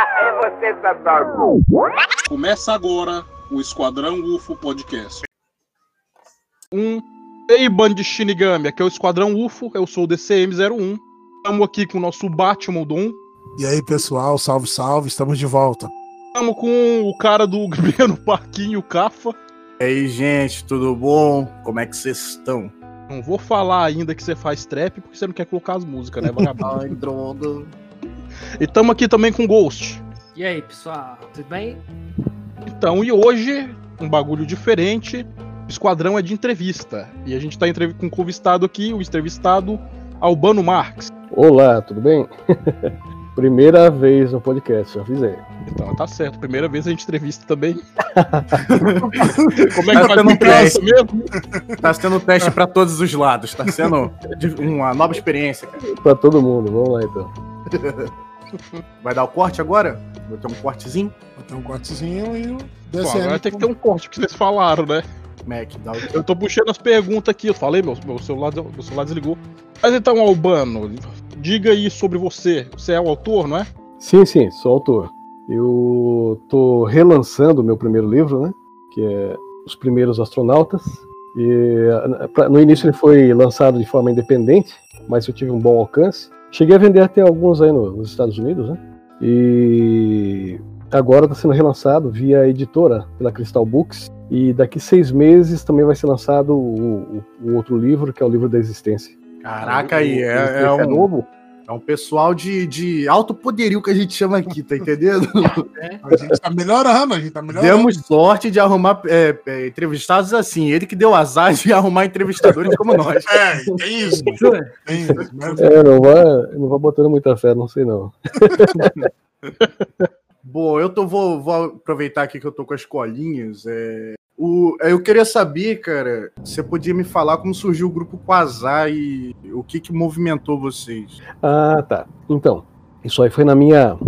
É você, Satanás. Começa agora o Esquadrão UFO Podcast. Um. Ei, bando de Shinigami, aqui é o Esquadrão UFO, eu sou o DCM-01. Estamos aqui com o nosso Batman Dom. E aí, pessoal, salve, salve, estamos de volta. Estamos com o cara do Briga no Parquinho, o Cafa. E aí, gente, tudo bom? Como é que vocês estão? Não vou falar ainda que você faz trap, porque você não quer colocar as músicas, né, vagabundo? Ai, droga. E estamos aqui também com o Ghost. E aí, pessoal, tudo bem? Então, e hoje, um bagulho diferente. O esquadrão é de entrevista. E a gente tá entrev com um convistado aqui, o entrevistado Albano Marx. Olá, tudo bem? Primeira vez no podcast, já aí. Então, tá certo. Primeira vez a gente entrevista também. Como é que Tá tendo um teste mesmo? Tá sendo teste pra todos os lados, tá sendo uma nova experiência, cara. Pra todo mundo, vamos lá então. Vai dar o corte agora? Vou ter um cortezinho? Vou ter um cortezinho e o Pô, DCM. agora tem que ter um corte que vocês falaram, né? Mac, dá o... Eu tô puxando as perguntas aqui. Eu falei, meu, meu, celular, meu celular desligou. Mas então, Albano, diga aí sobre você. Você é o autor, não é? Sim, sim, sou autor. Eu tô relançando o meu primeiro livro, né? Que é Os Primeiros Astronautas. E pra- no início ele foi lançado de forma independente, mas eu tive um bom alcance. Cheguei a vender até alguns aí no- nos Estados Unidos, né? E agora está sendo relançado via editora, pela Crystal Books. E daqui seis meses também vai ser lançado o, o- o outro livro, que é o livro da existência. Caraca, aí, é, é um, novo? É um pessoal de, de alto poderio que a gente chama aqui, tá entendendo? A gente tá melhorando, a gente tá melhorando. Demos sorte de arrumar é, é, entrevistados assim. Ele que deu azar de arrumar entrevistadores como nós. É, tem isso. Mas É, não vai, não vai botando muita fé, não sei não. Bom, eu tô, vou, vou aproveitar aqui que eu tô com as colinhas. É, o, eu queria saber, cara, você podia me falar como surgiu o grupo Quasar e o que que movimentou vocês? Ah, tá. Então, isso aí foi na minha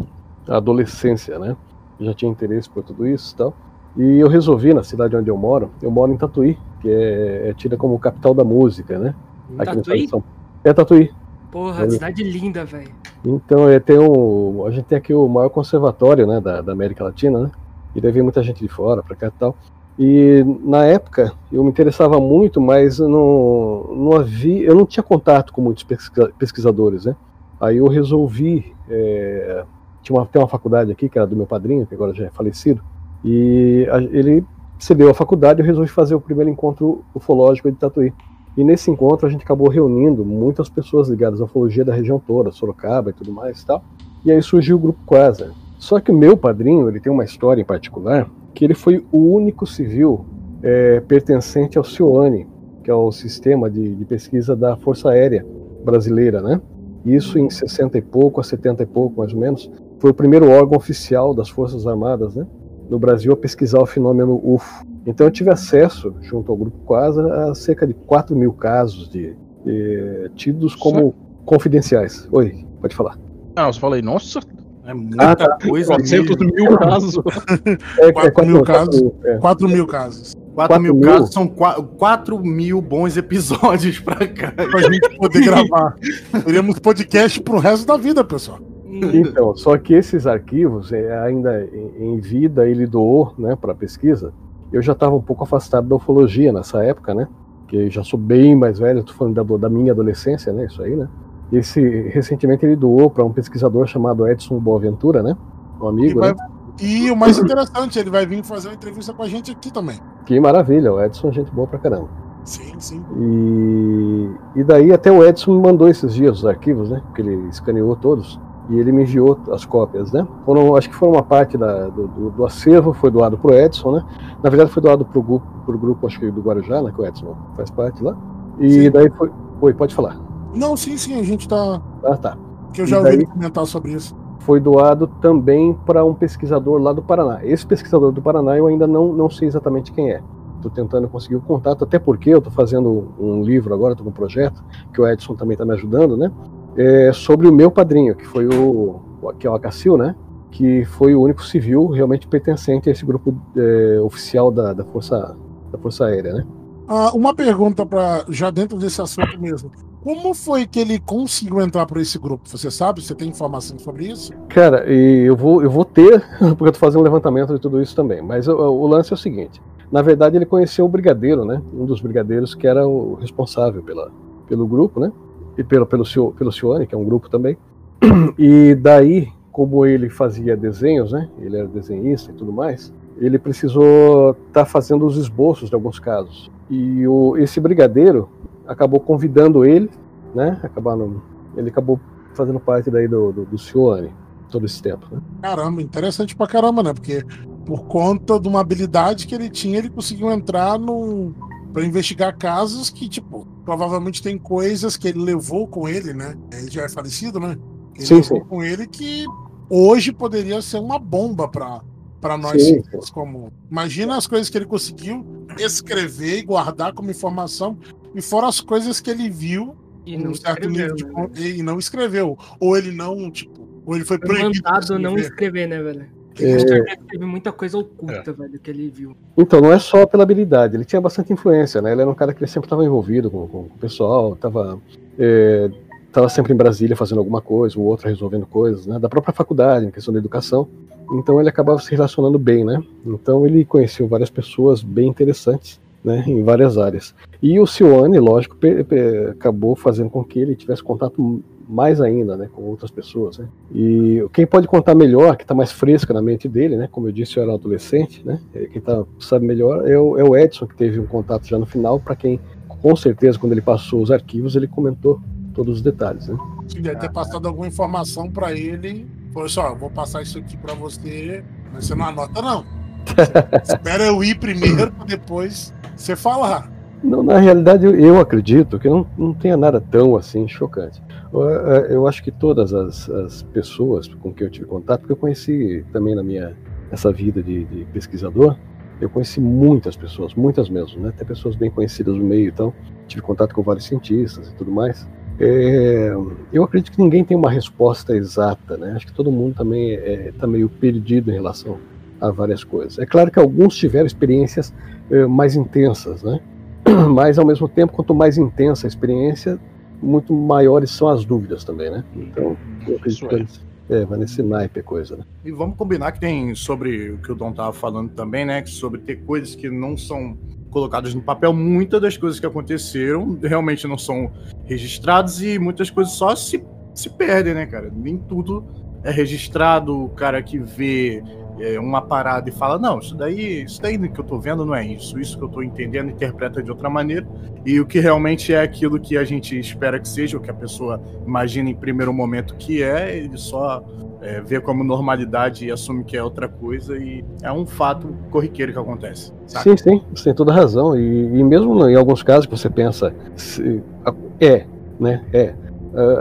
adolescência, né? Eu já tinha interesse por tudo isso e tal. E eu resolvi, na cidade onde eu moro, eu moro em Tatuí, que é, é tida como capital da música, né? Aqui Tatuí? São É Tatuí. Porra, É. cidade linda, velho. Então, é, tem um, a gente tem aqui o maior conservatório né, da, da América Latina, né? E daí vem muita gente de fora pra cá e tal. E na época eu me interessava muito, mas não, não havia, eu não tinha contato com muitos pesquisa- pesquisadores, né? Aí eu resolvi, é, tinha uma, tem uma faculdade aqui que era do meu padrinho, que agora já é falecido, e a- ele cedeu a faculdade e eu resolvi fazer o primeiro encontro ufológico de Tatuí. E nesse encontro a gente acabou reunindo muitas pessoas ligadas à ufologia da região toda, Sorocaba e tudo mais e tal. E aí surgiu o grupo Quasar. Só que o meu padrinho, ele tem uma história em particular, que ele foi o único civil é, pertencente ao CIOANE, que é o sistema de, de pesquisa da Força Aérea Brasileira, né? Isso em 60 e pouco a 70 e pouco, mais ou menos, foi o primeiro órgão oficial das Forças Armadas, né? No Brasil a pesquisar o fenômeno UFO. Então eu tive acesso, junto ao grupo Quasar, a cerca de 4 mil casos de, de- tidos como confidenciais. Oi, pode falar. Ah, eu falei, nossa, É muita Ah, tá. coisa. 400 mesmo. mil casos. É, 4 mil casos. é. 4 mil casos. 4 mil, Quatro mil? casos são 4 mil bons episódios pra cá. Pra gente poder gravar. Teremos podcast pro resto da vida, pessoal. Então, só que esses arquivos, é, ainda em em vida, ele doou né, para pesquisa. Eu já estava um pouco afastado da ufologia nessa época, né? Que já sou bem mais velho, estou falando da, da minha adolescência, né? Isso aí, né? Esse, recentemente ele doou para um pesquisador chamado Edson Boaventura, né? Um amigo, vai- né? e o mais interessante, ele vai vir fazer uma entrevista com a gente aqui também. Que maravilha, o Edson é gente boa pra caramba. Sim, sim. E, e daí até o Edson me mandou esses dias os arquivos, né? Que ele escaneou todos. E ele me enviou as cópias, né? Foram, acho que foram uma parte da- do, do- do acervo, foi doado pro Edson, né? Na verdade foi doado pro grupo, pro grupo acho que do Guarujá, né? Que o Edson faz parte lá. E Sim. daí foi. Oi, pode falar. Não, sim, sim, a gente tá. Ah, tá. Que eu já ouvi comentar sobre isso. foi doado também para um pesquisador lá do Paraná. Esse pesquisador do Paraná eu ainda não, não sei exatamente quem é. Estou tentando conseguir o contato, até porque eu estou fazendo um livro agora, estou com um projeto, que o Edson também está me ajudando, né? É sobre o meu padrinho, que foi o, que é o Acacil, né? Que foi o único civil realmente pertencente a esse grupo é, oficial da, da, Força, da Força Aérea, né? Ah, uma pergunta para já dentro desse assunto mesmo. Como foi que ele conseguiu entrar para esse grupo? Você sabe? Você tem informação sobre isso? Cara, eu vou, eu vou ter, porque eu tô fazendo um levantamento de tudo isso também. Mas o, o, lance é o seguinte: na verdade, ele conheceu o brigadeiro, né? Um dos brigadeiros que era o responsável pela, pelo grupo, né? E pelo, pelo, pelo Cione, que é um grupo também. E daí, como ele fazia desenhos, né? Ele era desenhista e tudo mais. Ele precisou estar tá fazendo os esboços de alguns casos. E o, esse brigadeiro, acabou convidando ele, né? Acabaram, ele acabou fazendo parte daí do, do, do todo esse tempo. Né? Caramba, interessante pra caramba, né? Porque por conta de uma habilidade que ele tinha, ele conseguiu entrar no para investigar casos que, tipo, provavelmente tem coisas que ele levou com ele, né? Ele já é falecido, né? Ele sim, levou sim. com ele que hoje poderia ser uma bomba para para nós Sim. como imagina as coisas que ele conseguiu escrever e guardar como informação e fora as coisas que ele viu E um não certo escreveu, nível de né? e não escreveu ou ele não tipo ou ele foi Foi proibido mandado não escrever. né, velho? É. Teve muita coisa oculta, velho, que ele viu. Então, não é só pela habilidade, ele tinha bastante influência, né? Ele era um cara que sempre estava envolvido com, com o pessoal, estava tava sempre em Brasília fazendo alguma coisa, o outro resolvendo coisas, né? Da própria faculdade, em questão da educação. Então, ele acabava se relacionando bem, né? Então, ele conheceu várias pessoas bem interessantes, né? Em várias áreas. E o Cione, lógico, acabou fazendo com que ele tivesse contato mais ainda, né, com outras pessoas, né? E quem pode contar melhor, que está mais fresca na mente dele, né? Como eu disse, eu era adolescente, né? é, Quem tá, sabe melhor é o, é o Edson, que teve um contato já no final, para quem, com certeza, quando ele passou os arquivos, ele comentou todos os detalhes, né? Se deve ter passado alguma informação para ele falou assim, ó, eu vou passar isso aqui para você mas você não anota não espera eu ir primeiro para depois você falar Não, na realidade, eu, acredito que não, não tenha nada tão assim chocante. Eu, eu acho que todas as, as pessoas com quem eu tive contato, porque eu conheci também na minha essa vida de, de pesquisador, eu conheci muitas pessoas, muitas mesmo, né? Até pessoas bem conhecidas no meio, então tive contato com vários cientistas e tudo mais. É, eu acredito que ninguém tem uma resposta exata, né? Acho que todo mundo também está meio perdido em relação a várias coisas. É claro que alguns tiveram experiências eh, mais intensas, né? Mas ao mesmo tempo, quanto mais intensa a experiência, muito maiores são as dúvidas também, né? Então, eu acredito que é, vai nesse naipe a coisa, né? E vamos combinar que tem sobre o que o Dom tava falando também, né? que Sobre ter coisas que não são colocadas no papel. Muitas das coisas que aconteceram realmente não são registradas e muitas coisas só se, se perdem, né, cara? Nem tudo é registrado. O cara que vê é, uma parada e fala, não, isso daí, isso daí que eu tô vendo não é isso. Isso que eu tô entendendo interpreta de outra maneira. E o que realmente é aquilo que a gente espera que seja, o que a pessoa imagina em primeiro momento que é, ele só é, vê como normalidade e assume que é outra coisa e é um fato corriqueiro que acontece. saca? Sim, sim, você tem toda razão. E, e mesmo em alguns casos que você pensa, se- é, né? É.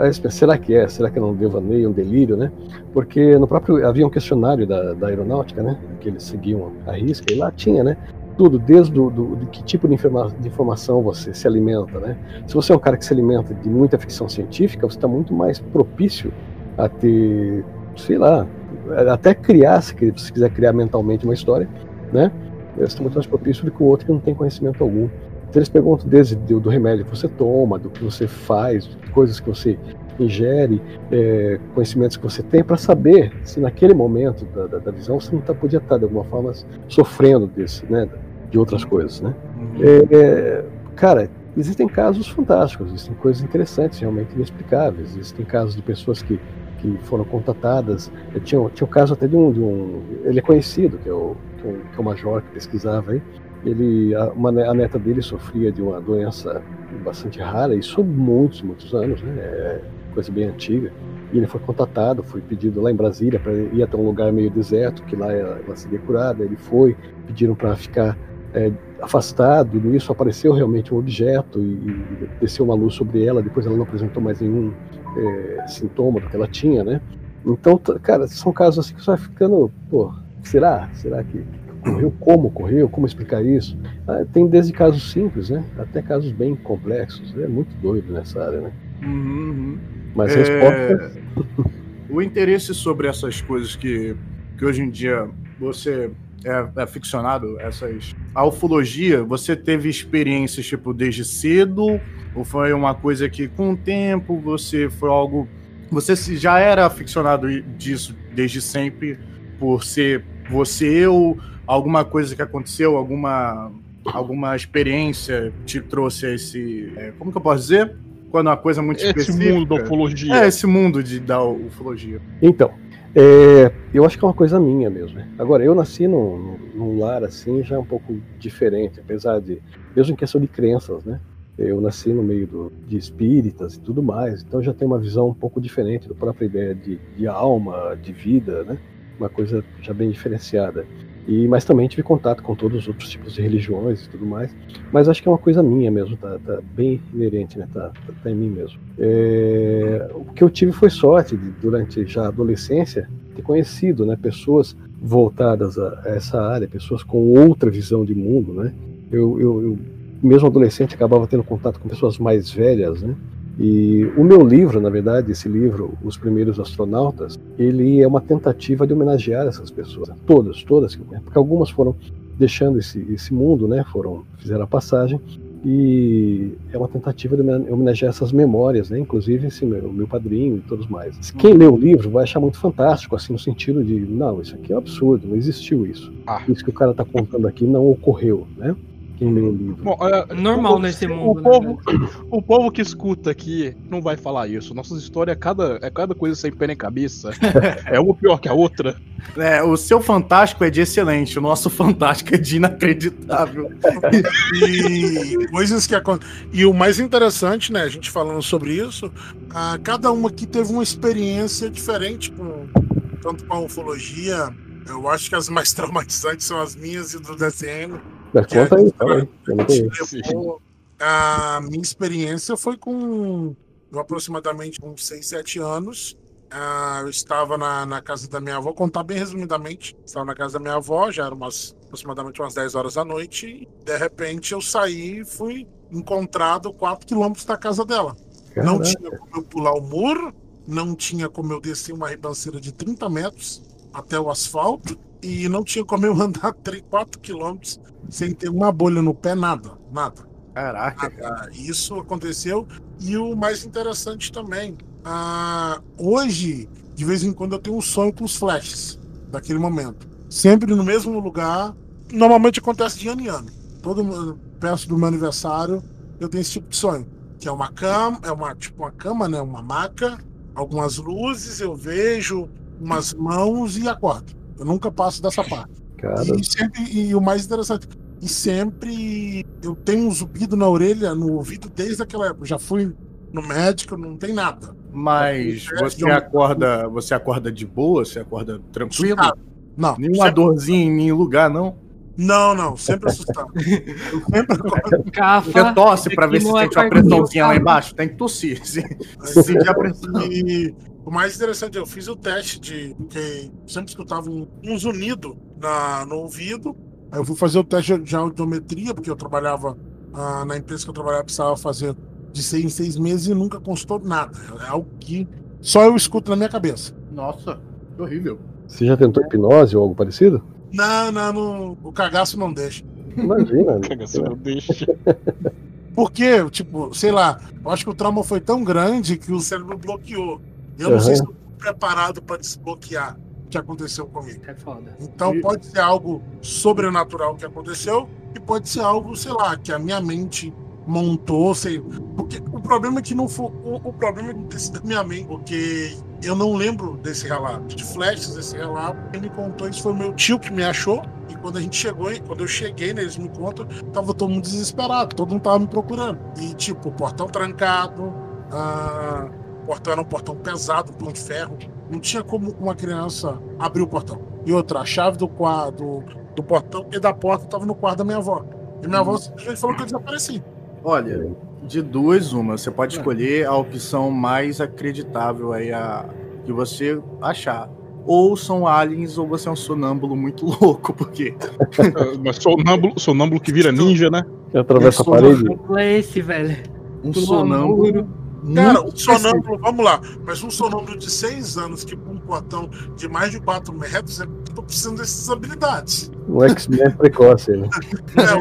Pensa, será que é? Será que é um devaneio, um delírio, né? Porque no próprio havia um questionário da, da aeronáutica, né? Que eles seguiam a risca e lá tinha, né? Tudo, desde do, do, de que tipo de, informa- de informação você se alimenta, né? Se você é um cara que se alimenta de muita ficção científica, você está muito mais propício a ter, sei lá, até criar, se quiser criar mentalmente uma história, né? Você está muito mais propício do que o outro que não tem conhecimento algum. Então eles perguntam desde do, do remédio que você toma, do que você faz, coisas que você ingere, é, conhecimentos que você tem, para saber se naquele momento da, da, da visão você não tá, podia estar de alguma forma sofrendo desse, né, de outras coisas, né? É, é, cara, existem casos fantásticos, existem coisas interessantes, realmente inexplicáveis. Existem casos de pessoas que, que foram contatadas. Tinha, tinha o caso até de um, de um. Ele é conhecido, que é o, que é o, que é o major que pesquisava aí. Ele, a, uma, a neta dele sofria de uma doença bastante rara, isso há muitos, muitos anos, né? É coisa bem antiga. E ele foi contatado, foi pedido lá em Brasília para ir até um lugar meio deserto, que lá ela, ela seria curada. Ele foi, pediram para ficar é, afastado, e nisso apareceu realmente um objeto e, e desceu uma luz sobre ela. Depois ela não apresentou mais nenhum é, sintoma do que ela tinha, né? Então, cara, são casos assim que você vai ficando, pô, será? Será que ocorreu? Como ocorreu? Como explicar isso? Ah, tem desde casos simples, né? Até casos bem complexos. É muito doido nessa área, né? Uhum. Mas É, resposta. O interesse sobre essas coisas que, que hoje em dia você é, é aficionado, essas. A ufologia, você teve experiências, tipo, desde cedo? Ou foi uma coisa que, com o tempo, você foi algo. Você já era aficionado disso desde sempre, por ser você ou alguma coisa que aconteceu, alguma, alguma experiência te trouxe esse. é, como que eu posso dizer? Quando uma coisa muito Esse específica. mundo da ufologia. É, esse mundo de, da ufologia. Então, é, eu acho que é uma coisa minha mesmo. né? Agora, eu nasci num, num- lar assim, já um pouco diferente, apesar de. Mesmo em questão de crenças, né? Eu nasci no meio do- de espíritas e tudo mais, então já tenho uma visão um pouco diferente da própria ideia de, de alma, de vida, né? Uma coisa já bem diferenciada. E, mas também tive contato com todos os outros tipos de religiões e tudo mais. Mas acho que é uma coisa minha mesmo, tá, tá bem inerente, né? Tá, tá- tá em mim mesmo. É, o que eu tive foi sorte de, durante já a adolescência ter conhecido, né? Pessoas voltadas a, a essa área, pessoas com outra visão de mundo, né? Eu, eu, eu mesmo adolescente acabava tendo contato com pessoas mais velhas, né? E o meu livro, na verdade, esse livro, Os Primeiros Astronautas, ele é uma tentativa de homenagear essas pessoas, né? todas, todas, conheço, porque algumas foram deixando esse, esse mundo, né? Foram fizeram a passagem e é uma tentativa de homen- homenagear essas memórias, né? Inclusive esse meu, meu padrinho e todos mais. Quem lê o livro vai achar muito fantástico, assim, no sentido de, não, isso aqui é um absurdo, não existiu isso. Ah. Isso que o cara está contando aqui não ocorreu, né? Quem lê o livro. Bom, é, Normal o- nesse o mundo, né, Povo, o povo que escuta aqui não vai falar isso. Nossas histórias é cada, é cada coisa sem pé nem cabeça. é uma pior que a outra. É, o seu fantástico é de excelente, o nosso fantástico é de inacreditável. E coisas que acontecem. E o mais interessante, né, a gente falando sobre isso, ah, cada uma aqui teve uma experiência diferente com tanto com a ufologia. Eu acho que as mais traumatizantes são as minhas e do DCM. Mas conta a aí, fala não levou- A minha experiência foi com aproximadamente uns 6, 7 anos. Ah, eu estava na, na casa da minha avó, contar bem resumidamente. Estava na casa da minha avó, já eram umas, aproximadamente umas 10 horas da noite. E de repente eu saí e fui encontrado 4 quilômetros da casa dela. Não Caraca. tinha como eu pular o muro, não tinha como eu descer uma ribanceira de 30 metros até o asfalto e não tinha como eu andar 3, 4 quilômetros sem ter uma bolha no pé, nada, nada. Caraca. Ah, Isso aconteceu. E o mais interessante também, ah, hoje, de vez em quando, eu tenho um sonho com os flashes daquele momento. Sempre no mesmo lugar. Normalmente acontece de ano em ano. Todo perto do meu aniversário, eu tenho esse tipo de sonho. Que é uma cama, é uma, tipo uma cama, né? Uma maca, algumas luzes, eu vejo umas mãos e acordo. Eu nunca passo dessa parte. Cara, E, sempre, e o mais interessante, e sempre eu tenho um zumbido na orelha, no ouvido, desde aquela época. Já fui no médico, não tem nada. Mas você acorda, você acorda de boa, você acorda tranquilo? Não, Nenhuma sempre- dorzinha em nenhum lugar, não? não, não, sempre assustado. Eu sempre acordo. Cafa, Você tosse pra ver se é sente uma pressãozinha lá embaixo? Tem que tossir. Se, se sentir a pressão. E o mais interessante, eu fiz o teste de. Porque sempre escutava um, um zunido na, no ouvido. Aí eu fui fazer o teste de audiometria, porque eu trabalhava ah, na empresa que eu trabalhava, precisava fazer de seis em seis meses e nunca constou nada. É algo que só eu escuto na minha cabeça. Nossa, que horrível. você já tentou hipnose ou algo parecido? Não, não, não, o cagaço não deixa. Imagina. né? Cagação, não deixa. Porque, tipo, sei lá, eu acho que o trauma foi tão grande que o cérebro bloqueou. Eu não sei se eu tô preparado para desbloquear o que aconteceu comigo. É foda. Então E- pode ser algo sobrenatural que aconteceu e pode ser algo, sei lá, que a minha mente montou, sei. Porque o problema é que não foi. O, o problema é desse da minha mente, porque eu não lembro desse relato, de flashes desse relato. Quem me contou isso foi o meu tio que me achou. E quando a gente chegou, quando eu cheguei, né, eles me contam, tava todo mundo desesperado, todo mundo tava me procurando. E tipo, o portão trancado, ah, portão era um portão pesado, um de ferro. Não tinha como uma criança abrir o portão. E outra, a chave do quarto, do portão e da porta estava no quarto da minha avó. E minha avó simplesmente falou que eu desapareci. Olha, de duas, uma. Você pode escolher a opção mais acreditável aí a, que você achar. Ou são aliens, ou você é um sonâmbulo muito louco, porque. Mas sonâmbulo, sonâmbulo que vira ninja, né? Atravessa a Isso, parede. É esse, velho? Um sonâmbulo. Cara, um sonâmbulo, vamos lá, mas um sonâmbulo de seis anos que com um portão de mais de 4 metros, eu tô precisando dessas habilidades. Um X-Men precoce, né?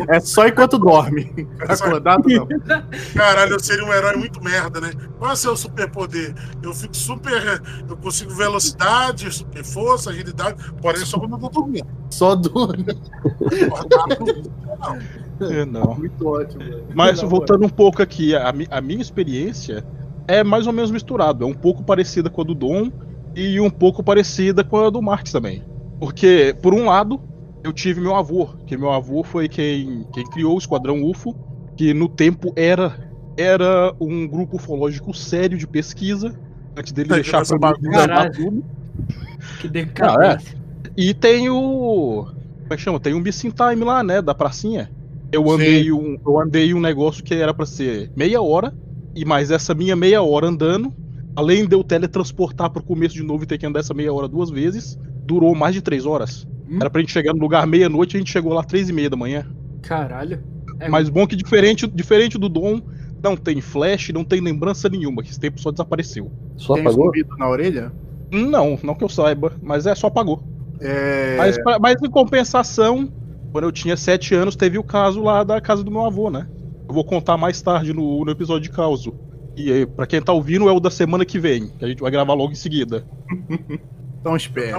É, É só enquanto dorme. Acordado não. Caralho, eu seria um herói muito merda, né? Qual é o seu superpoder? Eu fico super. Eu consigo velocidade, super força, agilidade, porém só quando eu tô dormindo. Só dorme. É, não. Muito ótimo. velho. Mas Na voltando um pouco aqui, a, a minha experiência é mais ou menos misturado. É um pouco parecida com a do Dom e um pouco parecida com a do Marx também. Porque, por um lado, eu tive meu avô, que meu avô foi quem, quem criou o Esquadrão UFO, que no tempo era era um grupo ufológico sério de pesquisa, antes dele Tá, deixar bagunça. desandar Caralho. tudo. Que decadência. E tem o. Como é que chama? Tem um Missing Time lá, né? Da pracinha. Eu andei, um, eu andei um negócio que era pra ser meia hora, e mais essa minha meia hora andando, além de eu teletransportar pro começo de novo e ter que andar essa meia hora duas vezes, durou mais de três horas. Hum. Era pra gente chegar no lugar meia-noite, a gente chegou lá três e meia da manhã. Caralho. É Mas bom que diferente, diferente do Dom, não tem flash, não tem lembrança nenhuma, que esse tempo só desapareceu. Só Tem apagou? na orelha? Não, não que eu saiba, mas é só apagou. É. Mas, mas em compensação, quando eu tinha 7 anos, teve o caso lá da casa do meu avô, né? Eu vou contar mais tarde no, no episódio de causo. E aí, pra quem tá ouvindo, é o da semana que vem, que a gente vai gravar logo em seguida. Então espere.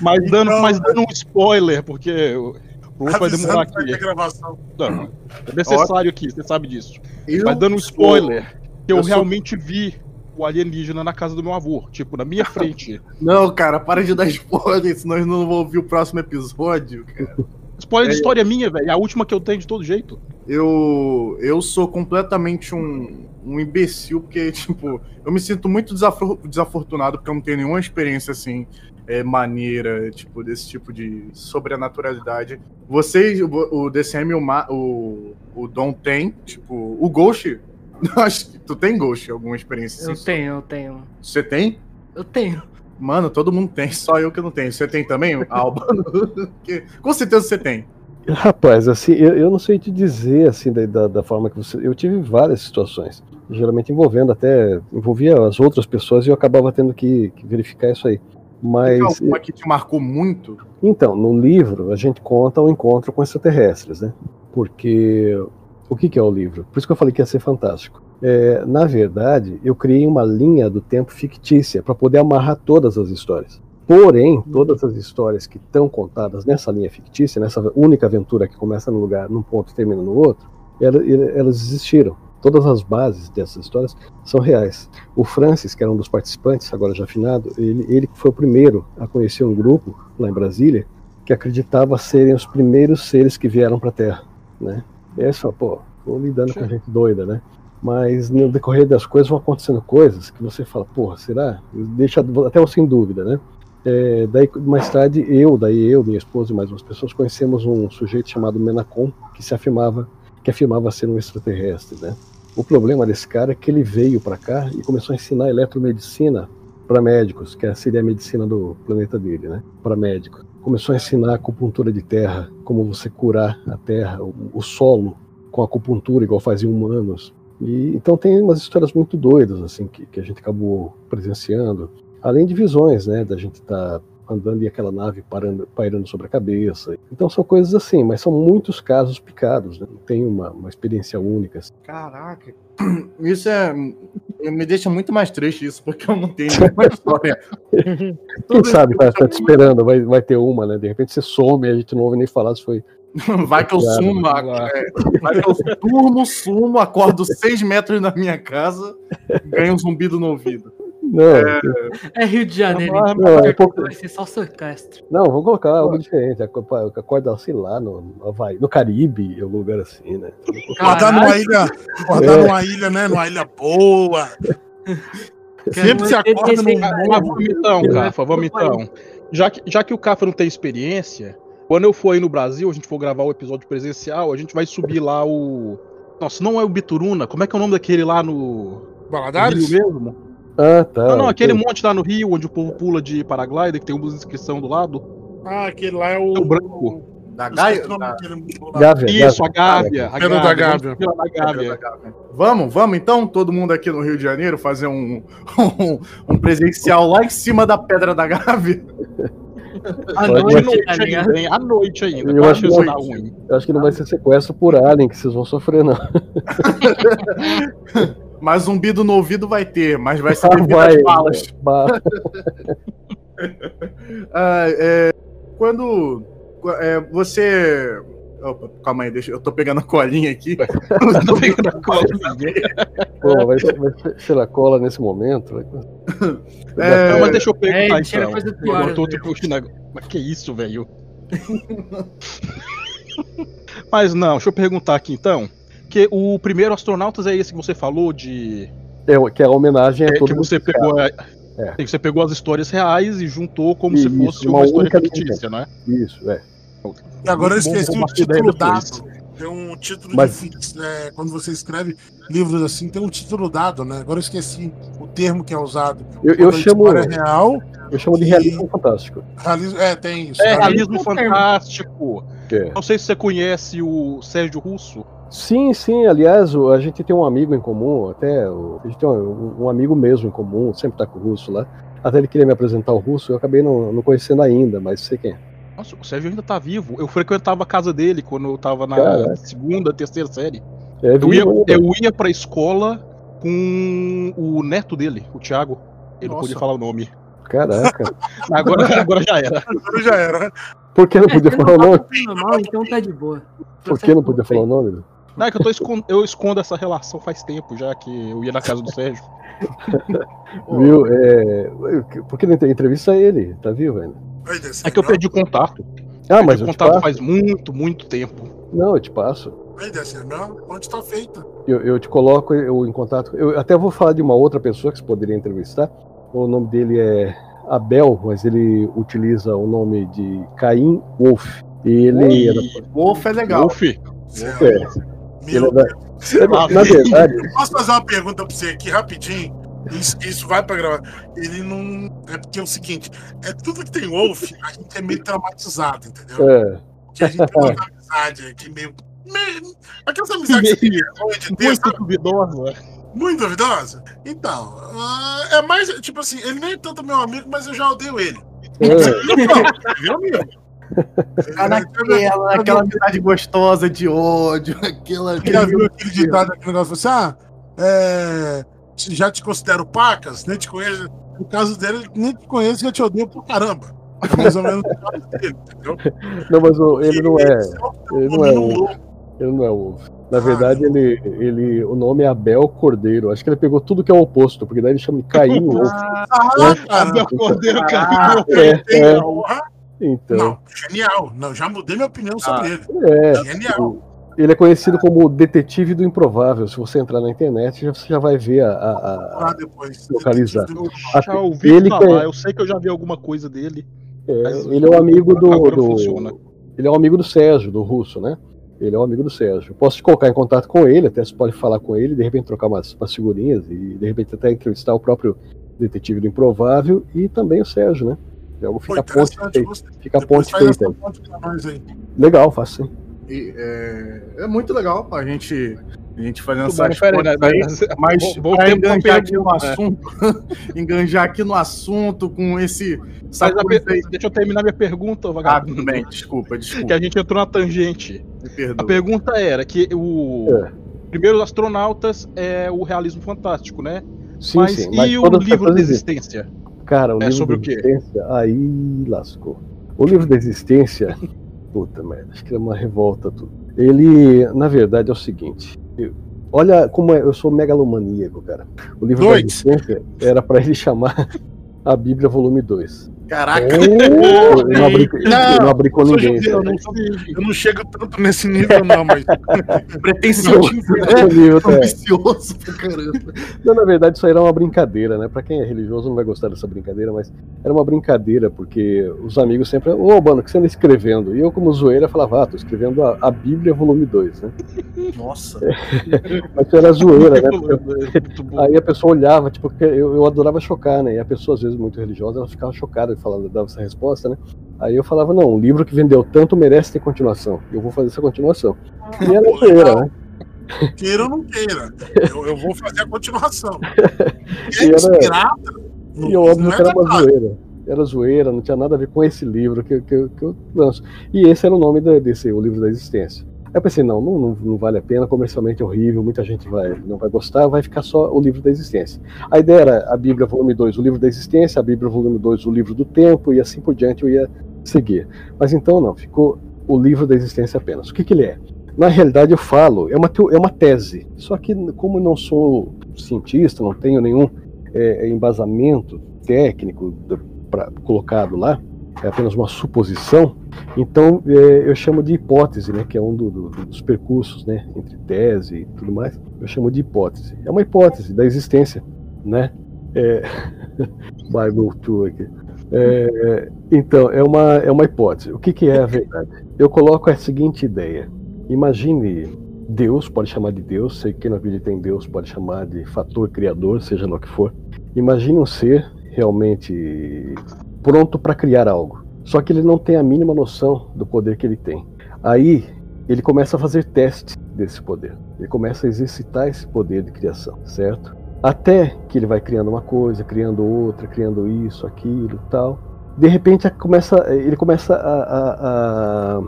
Mas dando, Então- mas dando um spoiler, porque o o outro vai demorar aqui. gravação. Não, é necessário aqui, você sabe disso. Eu Mas dando um sou- spoiler, que eu, eu sou- realmente vi o alienígena na casa do meu avô, tipo, na minha frente. Não, cara, para de dar spoiler, senão eu não vou ouvir o próximo episódio, cara. Spoiler de É. história minha, velho. É a última que eu tenho de todo jeito. Eu, eu sou completamente um, um imbecil, porque, tipo, eu me sinto muito desafor- desafortunado porque eu não tenho nenhuma experiência, assim, é, maneira, tipo, desse tipo de sobrenaturalidade. Vocês, o, o DCM e o, Ma- o, o Dom tem, tipo, o Ghost, acho que tu tem Ghost, alguma experiência Eu assim? tenho, eu tenho. Você tem? Eu tenho. Mano, todo mundo tem, só eu que não tenho. Você tem também, Alba? Com certeza você tem. Rapaz, assim, eu, eu não sei te dizer assim da, da, da forma que você. Eu tive várias situações, geralmente envolvendo até envolvia as outras pessoas e eu acabava tendo que, que verificar isso aí. Mas Tem alguma que te marcou muito? Então, no livro, a gente conta o encontro com extraterrestres, né? Porque o que, que é o livro? Por isso que eu falei que ia ser fantástico. É, na verdade, eu criei uma linha do tempo fictícia para poder amarrar todas as histórias. Porém, todas as histórias que estão contadas nessa linha fictícia, nessa única aventura que começa num lugar, num ponto e termina no outro, ela- elas existiram. Todas as bases dessas histórias são reais. O Francis, que era um dos participantes, agora já afinado, ele, ele foi o primeiro a conhecer um grupo lá em Brasília que acreditava serem os primeiros seres que vieram para a Terra, né? E aí só, pô, tô lidando com gente doida, né? Mas no decorrer das coisas vão acontecendo coisas que você fala, porra, será? Deixa até você em dúvida, né? É, daí mais tarde eu, daí eu, minha esposa e mais umas pessoas conhecemos um sujeito chamado Menacom que se afirmava que afirmava ser um extraterrestre, né? O problema desse cara é que ele veio para cá e começou a ensinar eletromedicina para médicos, que seria a medicina do planeta dele, né? Para médicos. Começou a ensinar acupuntura de terra, como você curar a terra, o, solo com acupuntura igual faziam humanos. E então tem umas histórias muito doidas assim que, que a gente acabou presenciando, além de visões, né? Da gente estar andando e aquela nave parando, pairando sobre a cabeça. Então são coisas assim, mas são muitos casos picados, né? Não tem uma, uma experiência única. assim. Caraca. Isso é. Me deixa muito mais triste isso, porque eu não tenho nenhuma história. Quem sabe tá, tá te esperando, vai, vai ter uma, né? De repente você some e a gente não ouve nem falar se foi. Vai que eu Claro, sumo, é, vai que eu durmo, sumo, acordo seis metros na minha casa, ganho um zumbido no ouvido. Não, É Rio de Janeiro. Não, não, é pouco- vai ser só sequestro. não, vou colocar algo diferente. Aco- Acorda, sei lá, no, no Havaí, no Caribe, em algum lugar assim, né? Guardar numa ilha, guardar É. numa ilha, né? Numa ilha boa. Sempre se acorda esse num cara. Mas vamos então, Eu Cafa, então. Já que, já que o Cafa não tem experiência, quando eu for aí no Brasil, a gente for gravar o episódio presencial, a gente vai subir lá o. Nossa, não é o Bituruna? Como é que é o nome daquele lá no. no Rio Baladares? mesmo? Ah, tá. Não, não, aquele monte lá no Rio, onde o povo pula de paraglider, que tem uma inscrição do lado. Ah, aquele lá é o. É o branco. Da Gaia? Da-. Gávea, Isso, a Gávea. A Pedra da Gávea. da Gávea. Vamos, vamos então, todo mundo aqui no Rio de Janeiro, fazer um, um, um presencial lá em cima da Pedra da Gávea. À Pode- De noite, tá ligado? ainda? À noite ainda. Eu acho que não- ruim. Eu acho que não vai ser sequestro por alien que vocês vão sofrer, não. Mas zumbido no ouvido vai ter, mas vai ser Ah, devido vai. às balas. Ba- Ah, é, quando é, você. Opa, calma aí, deixa, eu tô pegando a colinha aqui. Tô pegando a cola. Pô, vai, vai ser a cola nesse momento. É, Não, mas deixa eu perguntar É, cheira então. coisa pior, Eu tô, tô agora. Mas que isso, velho? Mas não, deixa eu perguntar aqui então. Que o primeiro Astronautas é esse que você falou de. É, que é a homenagem a É, todo que você pegou. a- É. que você pegou as histórias reais e juntou como se Isso, fosse uma uma história fictícia, né? Isso, é. E agora eu esqueci o título dado. Tem um título Mas- difícil. é, quando você escreve livros assim, tem um título dado, né? Agora eu esqueci o termo que é usado. Eu, eu chamo, é real, eu chamo de realismo fantástico. realismo. É, tem isso. É, né? realismo é fantástico. é- Não sei se você conhece o Sérgio Russo. Sim, sim, aliás, a gente tem um amigo em comum, até a gente tem um, um amigo mesmo em comum, sempre tá com o russo lá. Até ele queria me apresentar o russo, eu acabei não, não conhecendo ainda, mas sei quem é. Nossa, o Sérgio ainda tá vivo. Eu frequentava a casa dele quando eu tava na Caraca. segunda, terceira série. É, Eu ia, ainda. eu ia pra escola com o neto dele, o Thiago. Ele não Nossa. podia falar o nome. Caraca. Agora, agora já era. Agora já era. Por que não É, podia você falar o não nome? tá passando mal, então tá de boa. Por que não podia falar o nome? Não, é que eu, tô escon- eu escondo essa relação faz tempo já que eu ia na casa do Sérgio. Viu? É, por que não entrevista ele? Tá vivo ainda? É que eu perdi o contato. Ah, mas o contato passo. faz muito, muito tempo. Não, eu te passo. Vai descer, não? Onde tá feita? Eu, eu te coloco eu, em contato. Eu até vou falar de uma outra pessoa que você poderia entrevistar. O nome dele é Abel, mas ele utiliza o nome de Caim Wolf. E ele é da- Wolf é legal. Wolf, Céu. é, ele Meu é da- Deus. é, na, verdade, Posso fazer uma pergunta pra você aqui rapidinho? Isso, isso vai pra gravar. Ele não. É porque é o seguinte: é tudo que tem Wolf, a gente é meio traumatizado, entendeu? é, Que a gente tem uma amizade aqui meio. meio aquelas amizades que você tem de ter, muito duvidosa. Muito duvidosa. Então, ah, é mais. Tipo assim, ele nem é tanto meu amigo, mas eu já odeio ele. é, Viu, amigo? Tá naquela, aquela amizade gostosa de ódio, aquela. Já viu aquele ditado, aquele negócio assim, ah, é, já te considero pacas, nem te conheço. No caso dele, ele nem te conhece, já te odeio por caramba. É mais ou menos o caso dele, entendeu? não, mas o- ele não é, ele não é menino o, louco. ele não é o Wolf. Na Ah, verdade, ele, ele, o nome é Abel Cordeiro. Acho que ele pegou tudo que é o oposto, porque daí ele chama de Caim Wolf. Ah, Abel cara. Cordeiro Ah, caiu. É, é, então, Não, genial. Não, já mudei minha opinião sobre ele. é, Genial. Ele é conhecido como o detetive do improvável. Se você entrar na internet, você já vai ver a. a- a- depois. localizar. Ah, Já ouvi ele falar, eu sei que eu já vi alguma coisa dele. é, ele é um amigo do, do-. Ele é um amigo do Sérgio, do russo, né? Ele é um amigo do Sérgio. Eu posso te colocar em contato com ele, até você pode falar com ele, de repente trocar umas, umas figurinhas e de repente até entrevistar o próprio detetive do improvável e também o Sérgio, né? Pô, fica a ponte. Fica ponte feita. Legal, faço sim. E, é, é muito legal pra gente, a gente Muito bom, essas pera aí, aí, mas- mas pra enganjar aqui no né? assunto, enganjar aqui no assunto com esse Mas a. Deixa eu terminar minha pergunta, Ah, vagabundo. tudo bem, desculpa, que desculpa, a gente entrou na tangente. me A pergunta era que o É. primeiro astronautas é o realismo fantástico, né? Sim, mas sim. e o livro pessoas existência? Cara, o É livro sobre da o quê? existência, aí lascou. O livro da existência, puta merda, acho que é uma revolta tudo. Ele, na verdade, é o seguinte. eu- olha como é- eu sou megalomaníaco, cara. O livro Dois. da era pra ele chamar a Bíblia volume 2. Caraca. Eu não abri, eu não abri com eu sou ninguém. judeu, eu, não, eu não chego tanto nesse nível, não, mas. Pretencioso, né? É. Ambicioso pra caramba. Não, na verdade, isso aí era uma brincadeira, né? Pra quem é religioso não vai gostar dessa brincadeira, mas era uma brincadeira, porque os amigos sempre, ô, mano, o que você anda escrevendo? E eu, como zoeira, falava, ah, tô escrevendo a, a Bíblia, volume 2, né? Nossa. Mas isso era zoeira, né? Porque aí a pessoa olhava, tipo, porque eu, eu adorava chocar, né? E a pessoa, às vezes, muito religiosa, ela ficava chocada falando, dava essa resposta, né? Aí eu falava, não, um livro que vendeu tanto merece ter continuação. Eu vou fazer essa continuação. E era legal. né? Queira ou não queira. Eu, eu vou fazer a continuação. E É era- inspirada. E eu óbvio não que era uma zoeira. Era zoeira, não tinha nada a ver com esse livro que, que, eu- que eu lanço. E esse era o nome da- desse, o livro da existência. Eu pensei, não, não, não, vale a pena, comercialmente é horrível, muita gente vai, não vai gostar, vai ficar só o livro da existência. A ideia era a Bíblia volume 2, o livro da existência, a Bíblia volume 2, o livro do tempo, e assim por diante eu ia seguir. Mas então não, ficou o livro da existência apenas. O que, que ele é? Na realidade eu falo, é uma, é uma tese. Só que como eu não sou cientista, não tenho nenhum é, embasamento técnico pra- colocado lá, é apenas uma suposição, então é, eu chamo de hipótese, né, que é um do- do- dos percursos né, entre tese e tudo mais, eu chamo de hipótese. É uma hipótese da existência, né? É... Bible Tour aqui. É, então, é uma, é uma hipótese. O que, que é a verdade? Eu coloco a seguinte ideia. Imagine Deus, pode chamar de Deus, sei que quem não acredita em Deus pode chamar de fator criador, seja lá o que for. Imagine um ser realmente pronto para criar algo. Só que ele não tem a mínima noção do poder que ele tem. Aí ele começa a fazer teste desse poder. Ele começa a exercitar esse poder de criação, certo? Até que ele vai criando uma coisa, criando outra, criando isso, aquilo tal. De repente começa, ele começa a, a, a,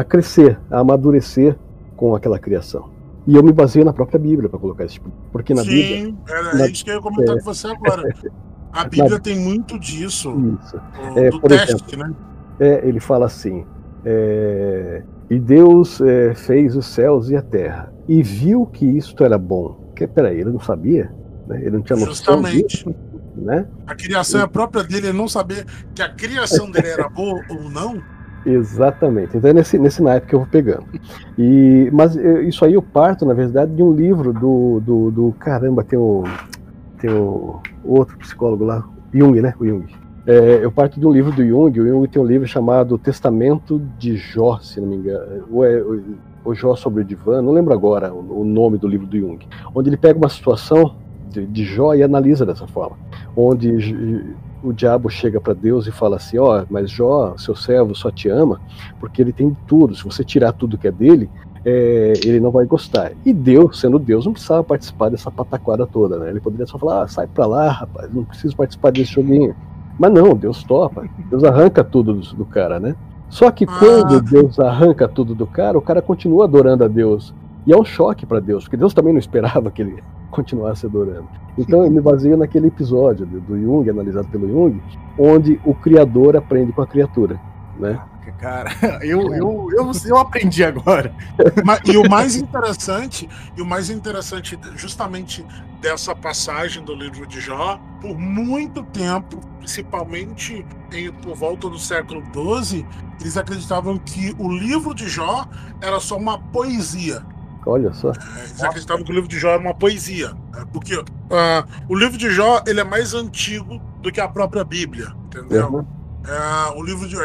a crescer, a amadurecer com aquela criação. E eu me baseio na própria Bíblia para colocar esse tipo. Porque na Bíblia. Sim, era na- isso que eu ia comentar é. com você agora. A Bíblia tem muito disso, Isso. do, É, do por teste, né? É, ele fala assim: é, E Deus é, fez os céus e a terra, e viu que isto era bom. Que, peraí, ele não sabia? Né? Ele não tinha noção Justamente. disso? Né? A criação é a própria dele, ele não saber que a criação dele era boa ou não. Exatamente. Então é nesse, nesse naipe que eu vou pegando. E, mas eh, isso aí eu parto, na verdade, de um livro do. do, do caramba, tem o. Tem o outro psicólogo lá, Jung, né? O Jung. É, eu parto de um livro do Jung. O Jung tem um livro chamado Testamento de Jó, se não me engano. Ou é o- Jó sobre o divã, não lembro agora o, nome do livro do Jung. Onde ele pega uma situação de, de Jó e analisa dessa forma. Onde o diabo chega para Deus e fala assim: Ó, mas Jó, seu servo, só te ama porque ele tem tudo. Se você tirar tudo que é dele, é, ele não vai gostar. E Deus, sendo Deus, não precisava participar dessa pataquada toda, né? Ele poderia só falar: ah, sai pra lá, rapaz, não preciso participar desse joguinho. Mas não, Deus topa. Deus arranca tudo do, do cara, né? Só que quando Deus arranca tudo do cara, o cara continua adorando a Deus. E é um choque para Deus, porque Deus também não esperava que ele continuasse adorando. Então eu me baseio naquele episódio do, do Jung, analisado pelo Jung, onde o criador aprende com a criatura, né? Cara, eu, eu, eu, eu aprendi agora. E o mais interessante, e o mais interessante justamente dessa passagem do livro de Jó, por muito tempo, principalmente em, por volta do século XII, eles acreditavam que o livro de Jó era só uma poesia. Olha só. Eles acreditavam que o livro de Jó era uma poesia. né? Porque ah, o livro de Jó ele é mais antigo do que a própria Bíblia, entendeu? Uhum. É, o livro de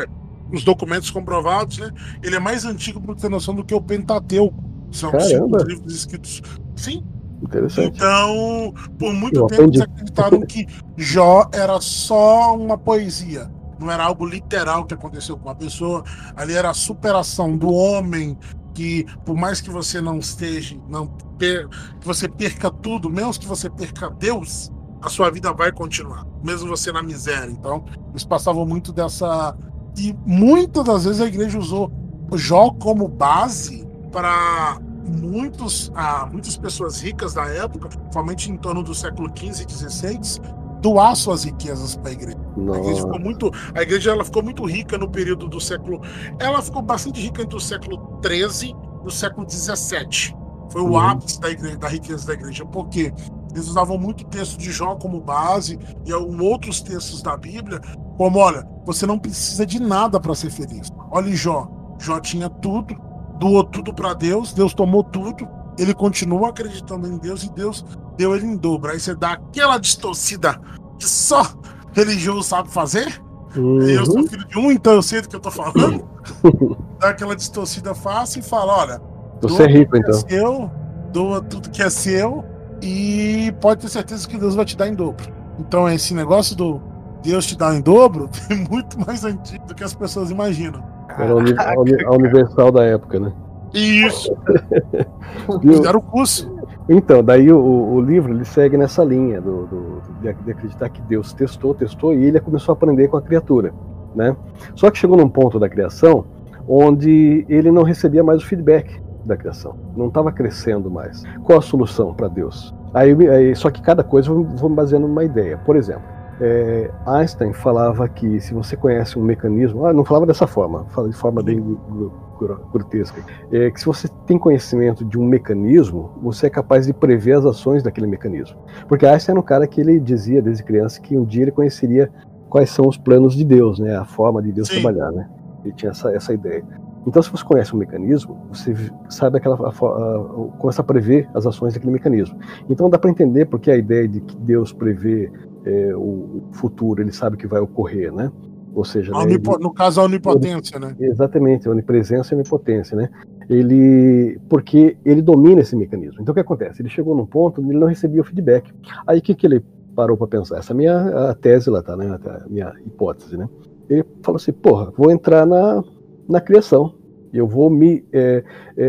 os documentos comprovados, né? Ele é mais antigo para ter noção do que o Pentateuco. São Caramba. cinco livros escritos. Sim. Interessante. Então, por muito Eu tempo eles acreditaram que Jó era só uma poesia. Não era algo literal que aconteceu com a pessoa. Ali era a superação do homem que, por mais que você não esteja, não per- que você perca tudo, menos que você perca Deus, a sua vida vai continuar, mesmo você na miséria. Então, eles passavam muito dessa e muitas das vezes a igreja usou Jó como base para muitos, ah, muitas pessoas ricas da época, principalmente em torno do século XV e XVI, doar suas riquezas para a igreja. A igreja ficou muito, a igreja ela ficou muito rica no período do século, ela ficou bastante rica entre o século XIII e o século XVII. Foi o Uhum. ápice da, igreja, da riqueza da igreja, porque eles usavam muito o texto de Jó como base e outros textos da Bíblia, como olha, você não precisa de nada para ser feliz. Olha Jó. Jó tinha tudo, doou tudo para Deus, Deus tomou tudo, ele continua acreditando em Deus e Deus deu ele em dobro. Aí você dá aquela distorcida que só religioso sabe fazer. Uhum. Eu sou filho de um, então eu sei do que eu tô falando. dá aquela distorcida fácil e fala: olha, Você é rico, que então. é seu, doa tudo que é seu e pode ter certeza que Deus vai te dar em dobro. Então esse negócio do Deus te dar em dobro é muito mais antigo do que as pessoas imaginam. Era a, uni- a uni- a universal da época, né? Isso. Fizeram o curso. Então, daí o, o livro ele segue nessa linha do, do- de, de acreditar que Deus testou, testou e ele começou a aprender com a criatura, né? Só que chegou num ponto da criação onde ele não recebia mais o feedback da criação, não estava crescendo mais. Qual a solução para Deus? Aí, aí- só que cada coisa eu vou me baseando numa ideia. Por exemplo, é, Einstein falava que se você conhece um mecanismo, ah, não falava dessa forma, fala de forma bem grotesca, é que se você tem conhecimento de um mecanismo, você é capaz de prever as ações daquele mecanismo. Porque Einstein era um cara que ele dizia desde criança que um dia ele conheceria quais são os planos de Deus, né, a forma de Deus Sim. trabalhar, né? Ele tinha essa, essa ideia. Então, se você conhece um mecanismo, você sabe aquela a a- começa a prever as ações daquele mecanismo. Então, dá para entender porque a ideia de que Deus prevê é, o futuro, ele sabe que vai ocorrer, né? Ou seja, né, ele- No caso, a onipotência, né? Exatamente, a onipresença e a onipotência, né? Ele, porque ele domina esse mecanismo. Então o que acontece? Ele chegou num ponto ele não recebia o feedback. Aí o que, que ele parou para pensar? Essa é a minha a tese lá, tá, né? A minha hipótese, né? Ele falou assim, porra, vou entrar na, na criação. Eu vou me é, é,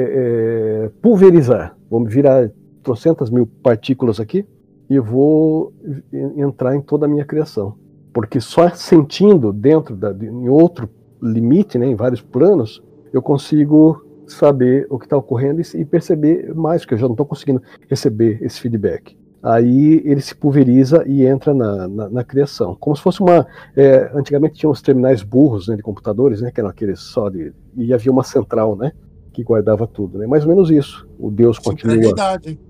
é, pulverizar, vou me virar trocentas mil partículas aqui e vou en- entrar em toda a minha criação. Porque só sentindo dentro da, de, em outro limite, né, em vários planos, eu consigo saber o que está ocorrendo e, e perceber mais, porque eu já não estou conseguindo receber esse feedback. Aí ele se pulveriza e entra na, na, na criação. Como se fosse uma. é, antigamente tinha uns terminais burros né, de computadores, né, que eram aqueles só de. E havia uma central, né? Que guardava tudo. Né? Mais ou menos isso. O Deus continua.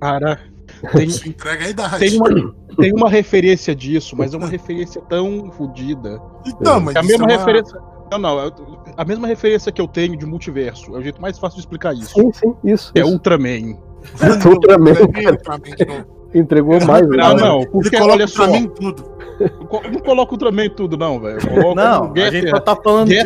Cara, tem, entrega a idade. tem, uma, tem uma referência disso, mas é uma referência tão fodida. Então, mas É a isso mesma é uma- referência. Não, não. é A mesma referência que eu tenho de multiverso. É o jeito mais fácil de explicar isso. Sim, sim, isso. É isso. Ultraman. Ultraman, Ultraman, Ultraman de. Entregou mais. né? Não, Ele- não, Ele porque coloca olha o só. Ultraman em tudo. Eu não coloco Ultraman em tudo, não, velho. Eu Não, o a Getter gente só tá falando de.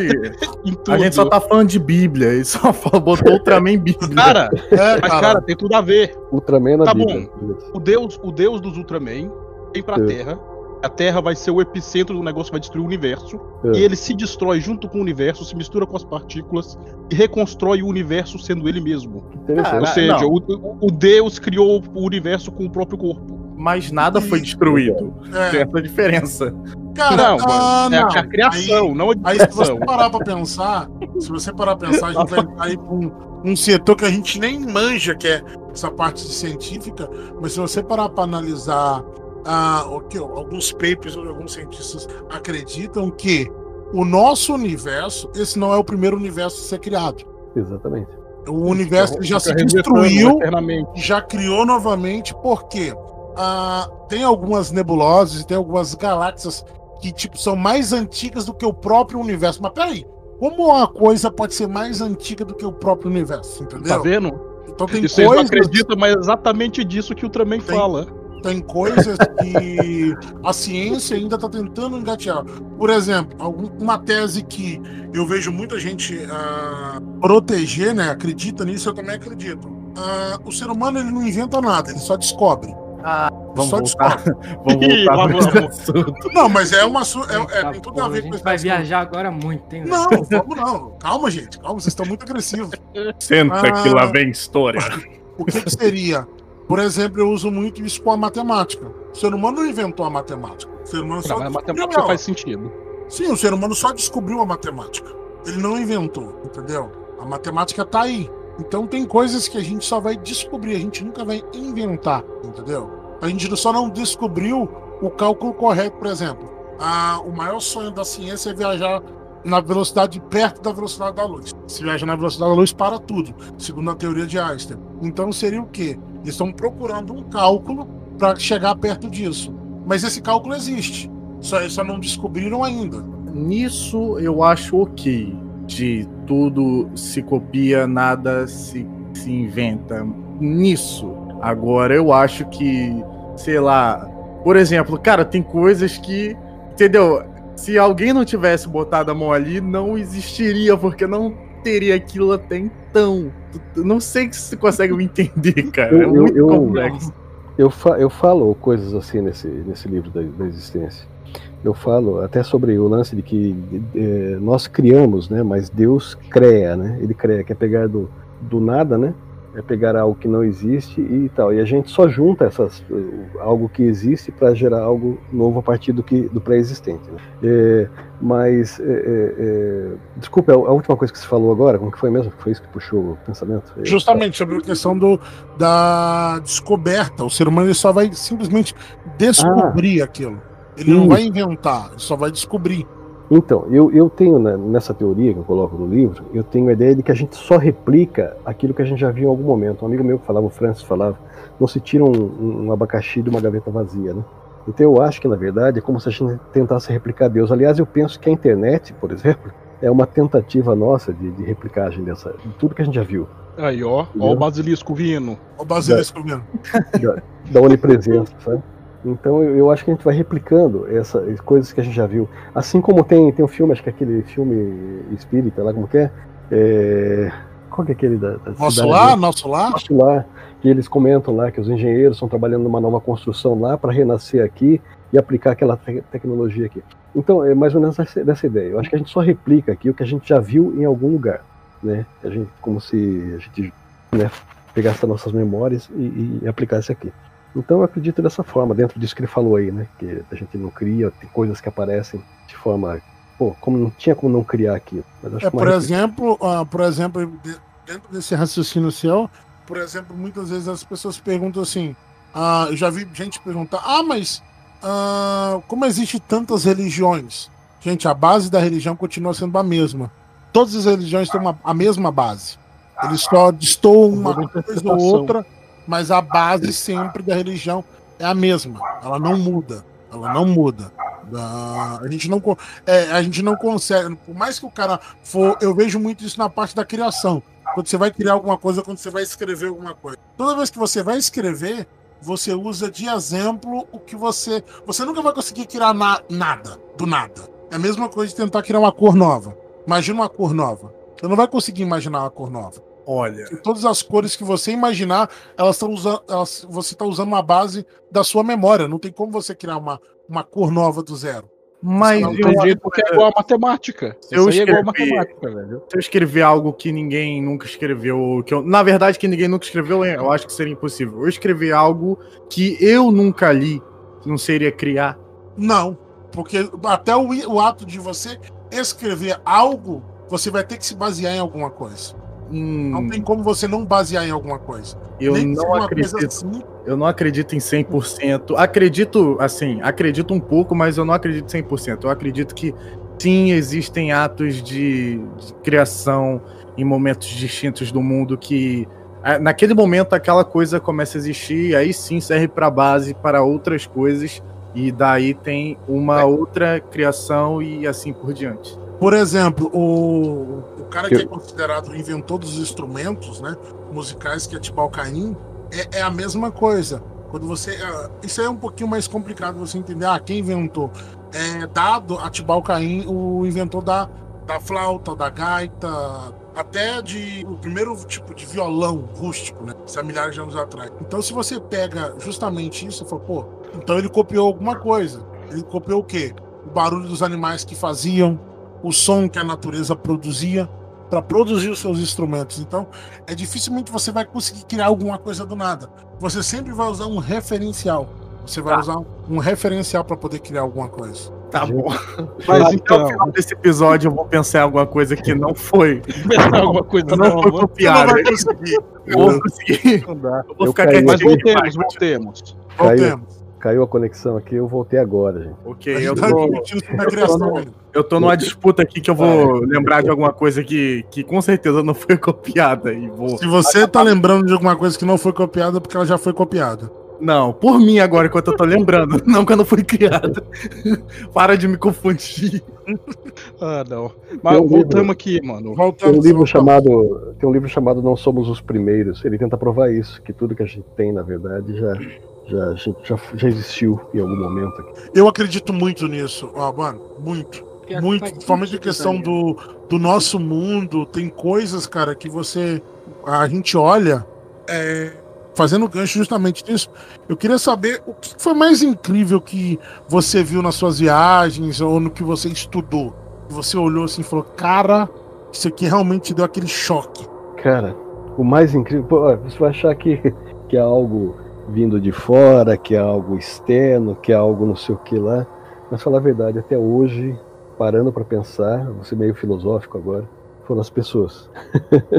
em tudo. A gente só tá falando de Bíblia. E só falou, botou Ultraman Bíblia. Cara, É, mas cara. cara, tem tudo a ver. Ultraman na Tá Bíblia. O deus, o deus dos Ultraman vem pra É. Terra. A Terra vai ser o epicentro do negócio, vai destruir o universo. É. E ele se destrói junto com o universo, se mistura com as partículas e reconstrói o universo sendo ele mesmo. Interessante. Cara, Ou seja, o, o Deus criou o universo com o próprio corpo. Mas nada foi destruído. É, Tem essa diferença. cara, não, ah, mano, é a- não. a, criação, Aí- não a Aí, se você parar pra pensar, se você parar pra pensar, a gente vai entrar aí pra um, um setor que a gente nem manja, que é essa parte científica, mas se você parar pra analisar ah, que, alguns papers, alguns cientistas acreditam que o nosso universo, esse não é o primeiro universo a ser criado. Exatamente. O universo já se destruiu já criou novamente, porque ah, tem algumas nebulosas tem algumas galáxias que tipo, são mais antigas do que o próprio universo. Mas peraí, como uma coisa pode ser mais antiga do que o próprio universo? Tá Entendeu? vendo? Então tem vocês não coisas, acreditam, mas é exatamente disso que o Ultraman Tem- fala. Tem coisas que a ciência ainda está tentando engatear. Por exemplo, algum- uma tese que eu vejo muita gente ah, proteger, né? Acredita nisso, eu também acredito. Ah, o ser humano ele não inventa nada, ele só descobre. Vamos só voltar. descobre. Vamos voltar pra esse vamos. assunto. Não, mas é uma. su- É, é, tem tudo a ver com esse vai assunto. viajar agora muito, hein? Não, vamos não. Calma, gente. Calma, vocês estão muito agressivos. Senta que lá vem história. O que, que seria? Por exemplo, eu uso muito isso com a matemática. O ser humano não inventou a matemática. O ser humano Não, só mas a matemática ela. faz sentido. Sim, o ser humano só descobriu a matemática. Ele não inventou, entendeu? A matemática tá aí. Então tem coisas que a gente só vai descobrir, a gente nunca vai inventar, entendeu? A gente só não descobriu o cálculo correto, por exemplo. Ah, o maior sonho da ciência é viajar na velocidade perto da velocidade da luz. Se viaja na velocidade da luz, para tudo, segundo a teoria de Einstein. Então seria o quê? Eles estão procurando um cálculo para chegar perto disso. Mas esse cálculo existe. Só, só não descobriram ainda. nisso eu acho ok. De tudo se copia, nada se, se inventa. Nisso. Agora eu acho que, sei lá, por exemplo, cara, tem coisas que. Entendeu? Se alguém não tivesse botado a mão ali, não existiria, porque não teria aquilo até então. Não sei se você consegue me entender, cara. É Eu- eu- muito eu- complexo. Eu, fa eu falo coisas assim nesse, nesse livro da, da existência. Eu falo até sobre o lance de que eh, nós criamos, né? Mas Deus cria, né? Ele cria, quer pegar do, do nada, né? É pegar algo que não existe e tal. E a gente só junta essas algo que existe para gerar algo novo a partir do que do pré-existente. né? Eh, mas eh, eh, eh, desculpa, a última coisa que você falou agora, como que foi mesmo? Foi isso que puxou o pensamento? Eh, Justamente sobre a questão do, da descoberta. O ser humano só vai simplesmente descobrir aquilo. Ele não Isso. vai inventar, ele só vai descobrir. Então, eu, eu tenho né, nessa teoria que eu coloco no livro, eu tenho a ideia de que a gente só replica aquilo que a gente já viu em algum momento. Um amigo meu que falava, o Francis falava, não se tira um, um abacaxi de uma gaveta vazia, né? Então eu acho que, na verdade, é como se a gente tentasse replicar Deus. Aliás, eu penso que a internet, por exemplo, é uma tentativa nossa de, de replicagem dessa, de tudo que a gente já viu. Aí, ó, ó o basilisco vindo. O basilisco vindo. da, da onipresença, sabe? Então eu, eu acho que a gente vai replicando essas coisas que a gente já viu. Assim como tem, tem um filme, acho que é aquele filme espírita lá, como que é? É, Qual que é aquele da, da Nosso lar, nosso lar. Nosso lar, que eles comentam lá que os engenheiros estão trabalhando numa nova construção lá para renascer aqui e aplicar aquela te- tecnologia aqui. Então, é mais ou menos essa, dessa ideia. Eu acho que a gente só replica aqui o que a gente já viu em algum lugar, né? A gente, como se a gente né, pegasse as nossas memórias e, e aplicasse aqui. Então, eu acredito dessa forma, dentro disso que ele falou aí, né? Que a gente não cria, tem coisas que aparecem de forma. Pô, como não tinha como não criar aquilo. Acho É, uma por exemplo, ah, por exemplo, de- dentro desse raciocínio seu, por exemplo, muitas vezes as pessoas perguntam assim, ah, eu já vi gente perguntar, ah, mas ah, como existe tantas religiões? Gente, a base da religião continua sendo a mesma. Todas as religiões têm uma- a mesma base. Eles só destoam uma coisa ou outra, mas a base sempre da religião é a mesma. Ela não muda. Ela não muda. A gente não é, a gente não consegue, por mais que o cara for, eu vejo muito isso na parte da criação. Quando você vai criar alguma coisa, quando você vai escrever alguma coisa. Toda vez que você vai escrever, você usa de exemplo o que você, você nunca vai conseguir criar na- nada, do nada. É a mesma coisa de tentar criar uma cor nova. Imagina uma cor nova. Você não vai conseguir imaginar uma cor nova. Olha, Todas as cores que você imaginar, elas estão usando, elas, você está usando uma base da sua memória. Não tem como você criar uma, uma cor nova do zero. mas Não eu tem jeito porque é igual a matemática. Eu Isso aí é igual a escrevi- matemática, velho. se eu escrever algo que ninguém nunca escreveu, que eu, na verdade que ninguém nunca escreveu, eu acho que seria impossível. Eu escrever algo que eu nunca li, não seria criar. Não, porque até o, o ato de você escrever algo, você vai ter que se basear em alguma coisa. Hum, Não tem como você não basear em alguma coisa. eu Nem não acredito. assim, Eu não acredito em 100%. Acredito, assim, acredito um pouco, mas eu não acredito 100%. Eu acredito que sim, existem atos de, de criação em momentos distintos do mundo que naquele momento aquela coisa começa a existir, aí sim serve para base para outras coisas e daí tem uma outra criação e assim por diante. Por exemplo, o, o cara que é considerado o inventor dos instrumentos né, musicais, que é Tibal Caim, é, é a mesma coisa. Quando você. ah, Isso aí é um pouquinho mais complicado você entender. Ah, quem inventou? É dado a Tibal Caim o inventor da, da flauta, da gaita, até de o primeiro tipo de violão rústico, né? Isso há milhares de anos atrás. Então, se você pega justamente isso e fala, pô, então ele copiou alguma coisa. Ele copiou o quê? O barulho dos animais que faziam, o som que a natureza produzia para produzir os seus instrumentos. Então, é dificilmente você vai conseguir criar alguma coisa do nada. Você sempre vai usar um referencial. Você vai Tá. usar um referencial para poder criar alguma coisa. Tá bom. Mas Até então, o final desse episódio eu vou pensar em alguma coisa que não foi, pensar alguma coisa não, não, foi copiada. vai conseguir. Eu vou conseguir. Não dá. Eu vou Eu ficar caí, Mas quietinho. voltemos, voltemos. Caiu, Voltemos. Caiu a conexão aqui, eu voltei agora, gente. Ok, eu gente tá tô, discutindo sobre a criação ainda. eu tô numa disputa aqui que eu vou lembrar de alguma coisa que, que com certeza não foi copiada e vou. Se você tá lembrando de alguma coisa que não foi copiada, é porque ela já foi copiada. Não, por mim agora, enquanto eu tô lembrando. Não quando eu fui criado. Para de me confundir. Ah, não. Mas um voltamos livro. aqui, mano. Tem um livro chamado, tem um livro chamado Não Somos os Primeiros. Ele tenta provar isso, que tudo que a gente tem, na verdade, já já, já, já existiu em algum momento. aqui. Eu acredito muito nisso, ó, mano. Muito. Pior que Muito. faz Principalmente a questão ligado? do, do nosso mundo. Tem coisas, cara, que você. A gente olha. é, fazendo gancho justamente nisso. Eu queria saber o que foi mais incrível que você viu nas suas viagens ou no que você estudou. Você olhou assim e falou: Cara, isso aqui realmente deu aquele choque. Cara, o mais incrível, pô, você vai achar que, que é algo vindo de fora, que é algo externo, que é algo não sei o que lá. Mas falar a verdade, até hoje, parando pra pensar, vou ser meio filosófico agora, foram as pessoas.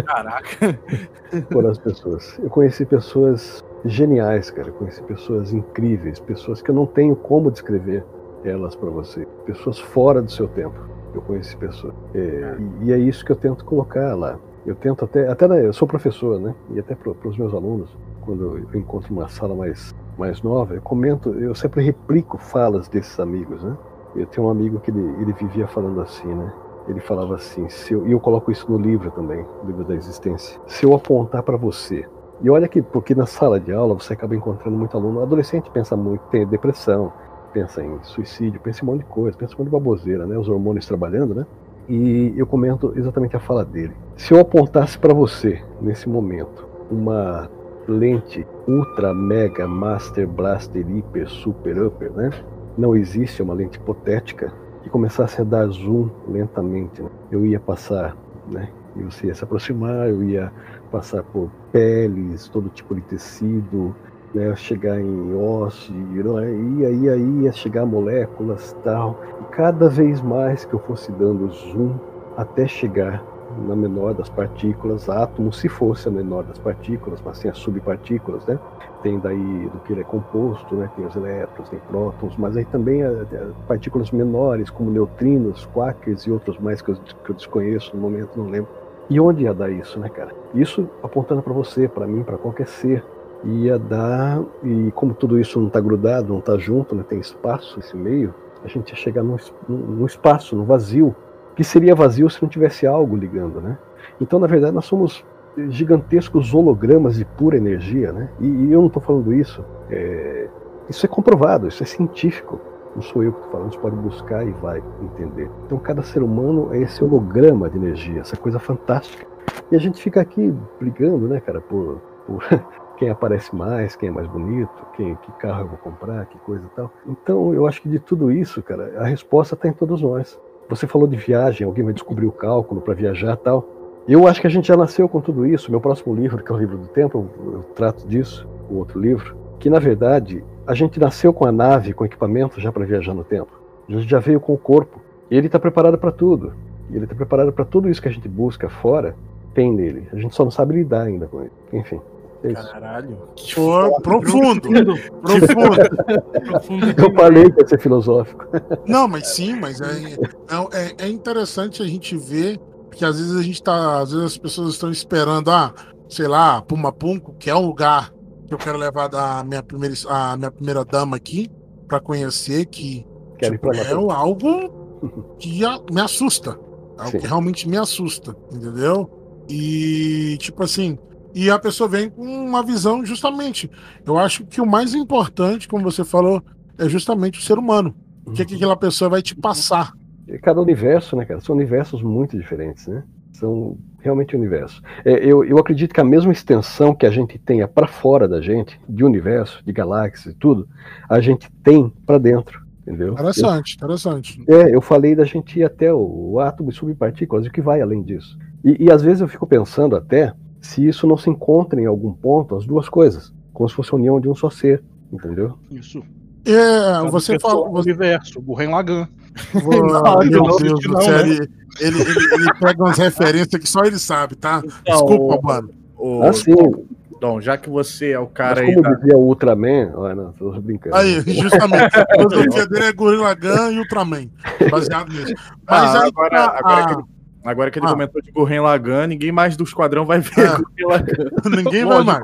Caraca. Foram as pessoas. Eu conheci pessoas geniais, cara. Eu conheci pessoas incríveis, pessoas que eu não tenho como descrever elas pra você. Pessoas fora do seu tempo. Eu conheci pessoas. É, e, é isso que eu tento colocar lá. Eu tento até, até eu sou professor, né? E até para os meus alunos, quando eu encontro uma sala mais mais nova, eu comento, eu sempre replico falas desses amigos, né? Eu tenho um amigo que ele, ele vivia falando assim, né? Ele falava assim, se eu, e eu coloco isso no livro também, livro da existência. Se eu apontar para você, e olha que, porque na sala de aula você acaba encontrando muito aluno, adolescente pensa muito, tem depressão, pensa em suicídio, pensa em um monte de coisa, pensa em um monte de baboseira, né? Os hormônios trabalhando, né? E eu comento exatamente a fala dele. Se eu apontasse para você, nesse momento, uma lente ultra, mega, master, blaster, hiper, super, upper, né? Não existe uma lente hipotética e começasse a dar zoom lentamente. né? Eu ia passar, né? E você ia se aproximar, eu ia passar por peles, todo tipo de tecido, né? Chegar em ossos, é? ia, ia, ia chegar moléculas tal. E cada vez mais que eu fosse dando zoom até chegar na menor das partículas, átomo, se fosse a menor das partículas, mas tem as subpartículas, né? Tem daí do que ele é composto, né? Tem os elétrons, tem prótons, mas aí também há, há partículas menores, como neutrinos, quarks e outros mais que eu, que eu desconheço no momento, não lembro. E onde ia dar isso, né, cara? Isso apontando para você, para mim, para qualquer ser. Ia dar, e como tudo isso não está grudado, não está junto, né? Tem espaço esse meio, a gente ia chegar num num espaço, num vazio, que seria vazio se não tivesse algo ligando, né? Então, na verdade, nós somos gigantescos hologramas de pura energia, né? E, e eu não estou falando isso. é, isso é comprovado, isso é científico. Não sou eu que estou falando, você pode buscar e vai entender. Então, cada ser humano é esse holograma de energia, essa coisa fantástica. E a gente fica aqui brigando, né, cara, por, por quem aparece mais, quem é mais bonito, quem, que carro eu vou comprar, que coisa e tal. Então, eu acho que de tudo isso, cara, a resposta está em todos nós. Você falou de viagem, alguém vai descobrir o cálculo para viajar tal. Eu acho que a gente já nasceu com tudo isso. Meu próximo livro, que é o livro do tempo, eu, trato disso, o outro livro, que na verdade a gente nasceu com a nave, com equipamento já para viajar no tempo. A gente já veio com o corpo. Ele está preparado para tudo. Ele está preparado para tudo isso que a gente busca fora, tem nele. A gente só não sabe lidar ainda com ele. Enfim, é. Caralho. Pô, profundo. Profundo, profundo. profundo Eu falei que ia ser filosófico. Não, mas sim, mas é, é, é interessante a gente ver que às vezes a gente tá. Às vezes as pessoas estão esperando, ah, sei lá, Pumapunco, que é um lugar que eu quero levar da minha primeira, a minha primeira dama aqui para conhecer, que tipo, é também. algo que me assusta. É algo Sim. que realmente me assusta, entendeu? E tipo assim, e a pessoa vem com uma visão justamente. Eu acho que o mais importante, como você falou, é justamente o ser humano. O que, que aquela pessoa vai te passar. E Cada universo, né, cara? São universos muito diferentes, né? São realmente universos. É, eu, eu acredito que a mesma extensão que a gente tenha para fora da gente, de universo, de galáxias e tudo, a gente tem para dentro, entendeu? Interessante, interessante. Eu, é, eu falei da gente ir até o, o átomo e subpartículas, e o que vai além disso. E, e às vezes eu fico pensando até se isso não se encontra em algum ponto, as duas coisas, como se fosse a união de um só ser, entendeu? Isso. É, você falou. é um Você, universo, Lagann. Vou- Não, meu não, Deus do céu, né? ele, ele, ele- ele pega umas referências que só ele sabe, tá? Então, Desculpa, o- mano. o- Assim, Dom, já que você é o cara mas aí como dizia o Ultraman, olha, não, tô brincando. Aí, justamente. A filosofia dele é Gorilla Gun e Ultraman. Baseado nisso. Mas Ah, aí, agora- tá, agora ah, que ele- Agora que ele Ah. comentou de Gurren Lagann, ninguém mais do esquadrão vai ver Ah. Gurren Lagann. ninguém vai mais.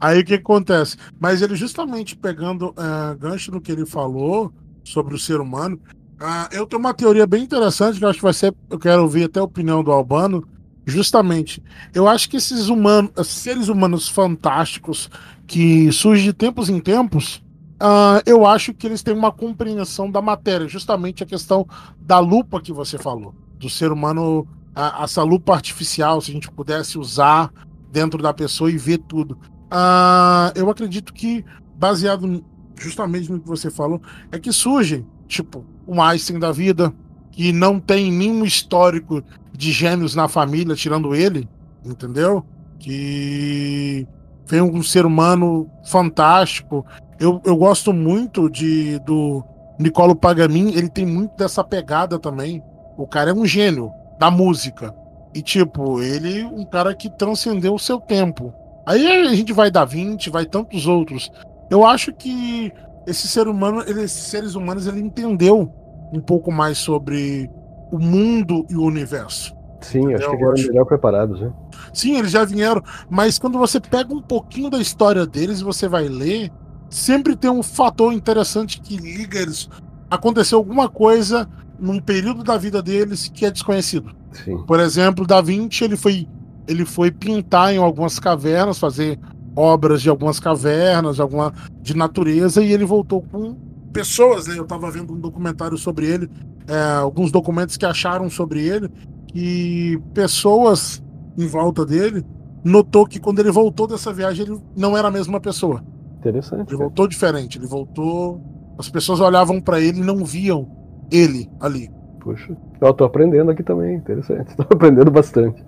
Aí o que acontece? Mas ele justamente pegando eh, gancho no que ele falou sobre o ser humano, ah, eu tenho uma teoria bem interessante que eu acho que vai ser. Eu quero ouvir até a opinião do Albano. Justamente, eu acho que esses humanos, seres humanos fantásticos que surgem de tempos em tempos, ah, eu acho que eles têm uma compreensão da matéria, justamente a questão da lupa que você falou, do ser humano, a- essa lupa artificial, se a gente pudesse usar dentro da pessoa e ver tudo. Ah, eu acredito que, baseado justamente no que você falou, é que surgem, tipo, um Einstein da vida, que não tem nenhum histórico de gênios na família, tirando ele, entendeu? Que vem um ser humano fantástico. Eu, eu gosto muito de do Niccolo Paganin, ele tem muito dessa pegada também. O cara é um gênio da música. E, tipo, ele um cara que transcendeu o seu tempo. Aí a gente vai Da Vinci, vai tantos outros. Eu acho que esse ser humano, ele- esses seres humanos, ele entendeu um pouco mais sobre o mundo e o universo. Sim, acho que eles eram melhor preparados, né? Sim, eles já vieram, mas quando você pega um pouquinho da história deles e você vai ler, sempre tem um fator interessante que liga eles. Aconteceu alguma coisa num período da vida deles que é desconhecido. Sim. Por exemplo, Da Vinci, ele foi, ele foi pintar em algumas cavernas, fazer obras de algumas cavernas, alguma de natureza, e ele voltou com pessoas, né? Eu tava vendo um documentário sobre ele, é, alguns documentos que acharam sobre ele, que pessoas em volta dele notou que quando ele voltou dessa viagem, ele não era a mesma pessoa. Interessante. Ele voltou diferente, ele voltou. As pessoas olhavam pra ele e não viam ele ali. Puxa. Eu tô aprendendo aqui também, interessante. Tô aprendendo bastante.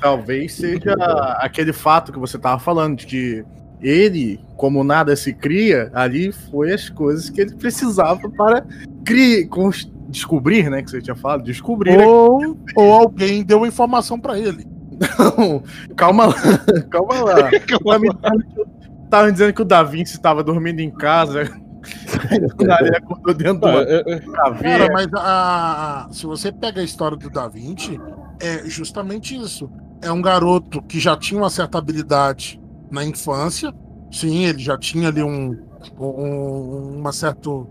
Talvez seja aquele fato que você tava falando, de que ele, como nada se cria, ali foi as coisas que ele precisava para criar, descobrir, né? Que você tinha falado, descobrir. Ou, ou alguém deu informação pra ele. Não, calma lá, calma lá. Tá me dizendo que- Tava dizendo que o Da Vinci estava dormindo em casa. Do ele acordou dentro caveira. Cara, mas a, a- se você pega a história do Da Vinci, é justamente isso. É um garoto que já tinha uma certa habilidade na infância. Sim, ele já tinha ali um, um uma certo,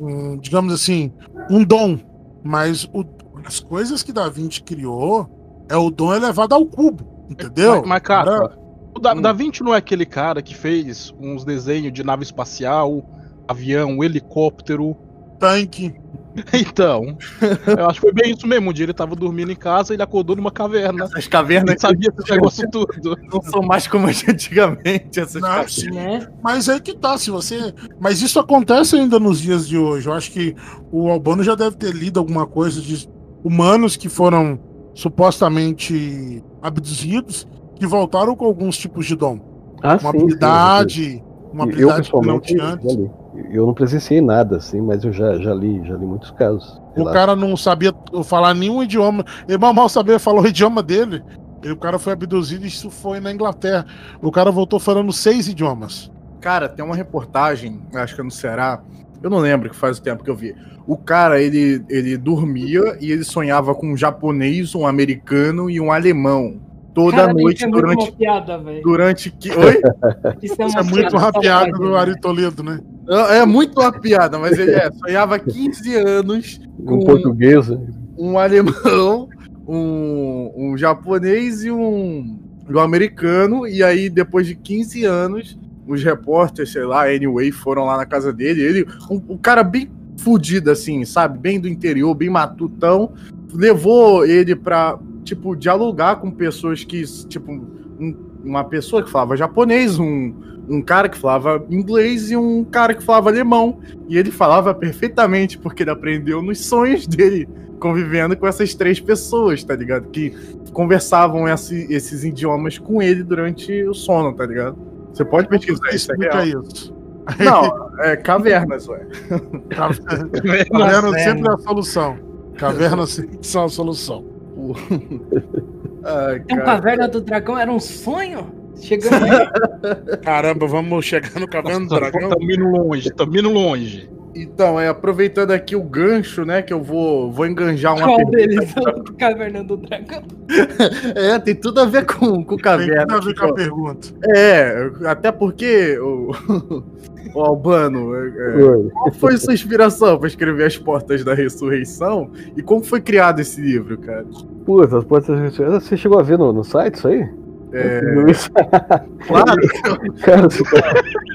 um, digamos assim, um dom. Mas o- as coisas que Da Vinci criou é o dom elevado ao cubo, entendeu? Mas, mas, cara, Cara, o da, hum. da Vinci não é aquele cara que fez uns desenhos de nave espacial, avião, helicóptero. tanque. Então, eu acho que foi bem isso mesmo. Um dia ele tava dormindo em casa e ele acordou numa caverna. Essas cavernas Ele sabia esse negócio tudo. não são mais como antigamente. Essas Não, cavernas. sim. Né? Mas aí que tá, se você. Mas isso acontece ainda nos dias de hoje. Eu acho que o Albano já deve ter lido alguma coisa de humanos que foram supostamente abduzidos, que voltaram com alguns tipos de dom. Ah, Uma sim, habilidade, uma sim. Eu, habilidade que não tinha antes. Eu não presenciei nada, assim, mas eu já, já li, já li muitos casos. O Relatos. cara não sabia falar nenhum idioma. Ele mal, mal sabia falar o idioma dele. E o cara foi abduzido e isso foi na Inglaterra. O cara voltou falando seis idiomas. Cara, tem uma reportagem, acho que é no Ceará, eu não lembro, que faz o tempo que eu vi. O cara, ele, ele dormia e ele sonhava com um japonês, um americano e um alemão. Toda Cara, noite isso é muito durante. uma piada, velho. Durante que. Oi? Isso é, Isso uma é muito uma piada do velho. Ari Toledo, né? É muito uma piada, mas ele é. Sonhava 15 anos Um com português, né? um alemão, um, um japonês e um, um americano. E aí, depois de 15 anos, os repórteres, sei lá, anyway, foram lá na casa dele. Ele, um, um cara bem fudido, assim, sabe? Bem do interior, bem matutão. Levou ele pra, tipo, dialogar com pessoas que, tipo, um- uma pessoa que falava japonês, um, um cara que falava inglês e um cara que falava alemão. E ele falava perfeitamente, porque ele aprendeu nos sonhos dele, convivendo com essas três pessoas, tá ligado? Que conversavam esse- esses idiomas com ele durante o sono, tá ligado? Você pode pesquisar isso, é Explica real. isso. Não, é cavernas, ué. Caverna sempre é a solução. Caverna sempre são a solução. Ai, Então, cara. Caverna do Dragão era um sonho? Chegamos aí. Caramba, vamos chegar no Caverna do Dragão. Tamo indo longe, tamo indo longe. Então, é, aproveitando aqui o gancho, né, que eu vou, vou enganjar uma Qual deles? O Caverna do Dragão. É, tem tudo a ver com, com Tem caverna. tudo a ver com a tipo, pergunta. É, até porque o, o Albano, é, é, qual foi sua inspiração para escrever As Portas da Ressurreição e como foi criado esse livro, cara? Puta, as portas da ressurreição. Você chegou a ver no, no site isso aí? É, claro, Cara,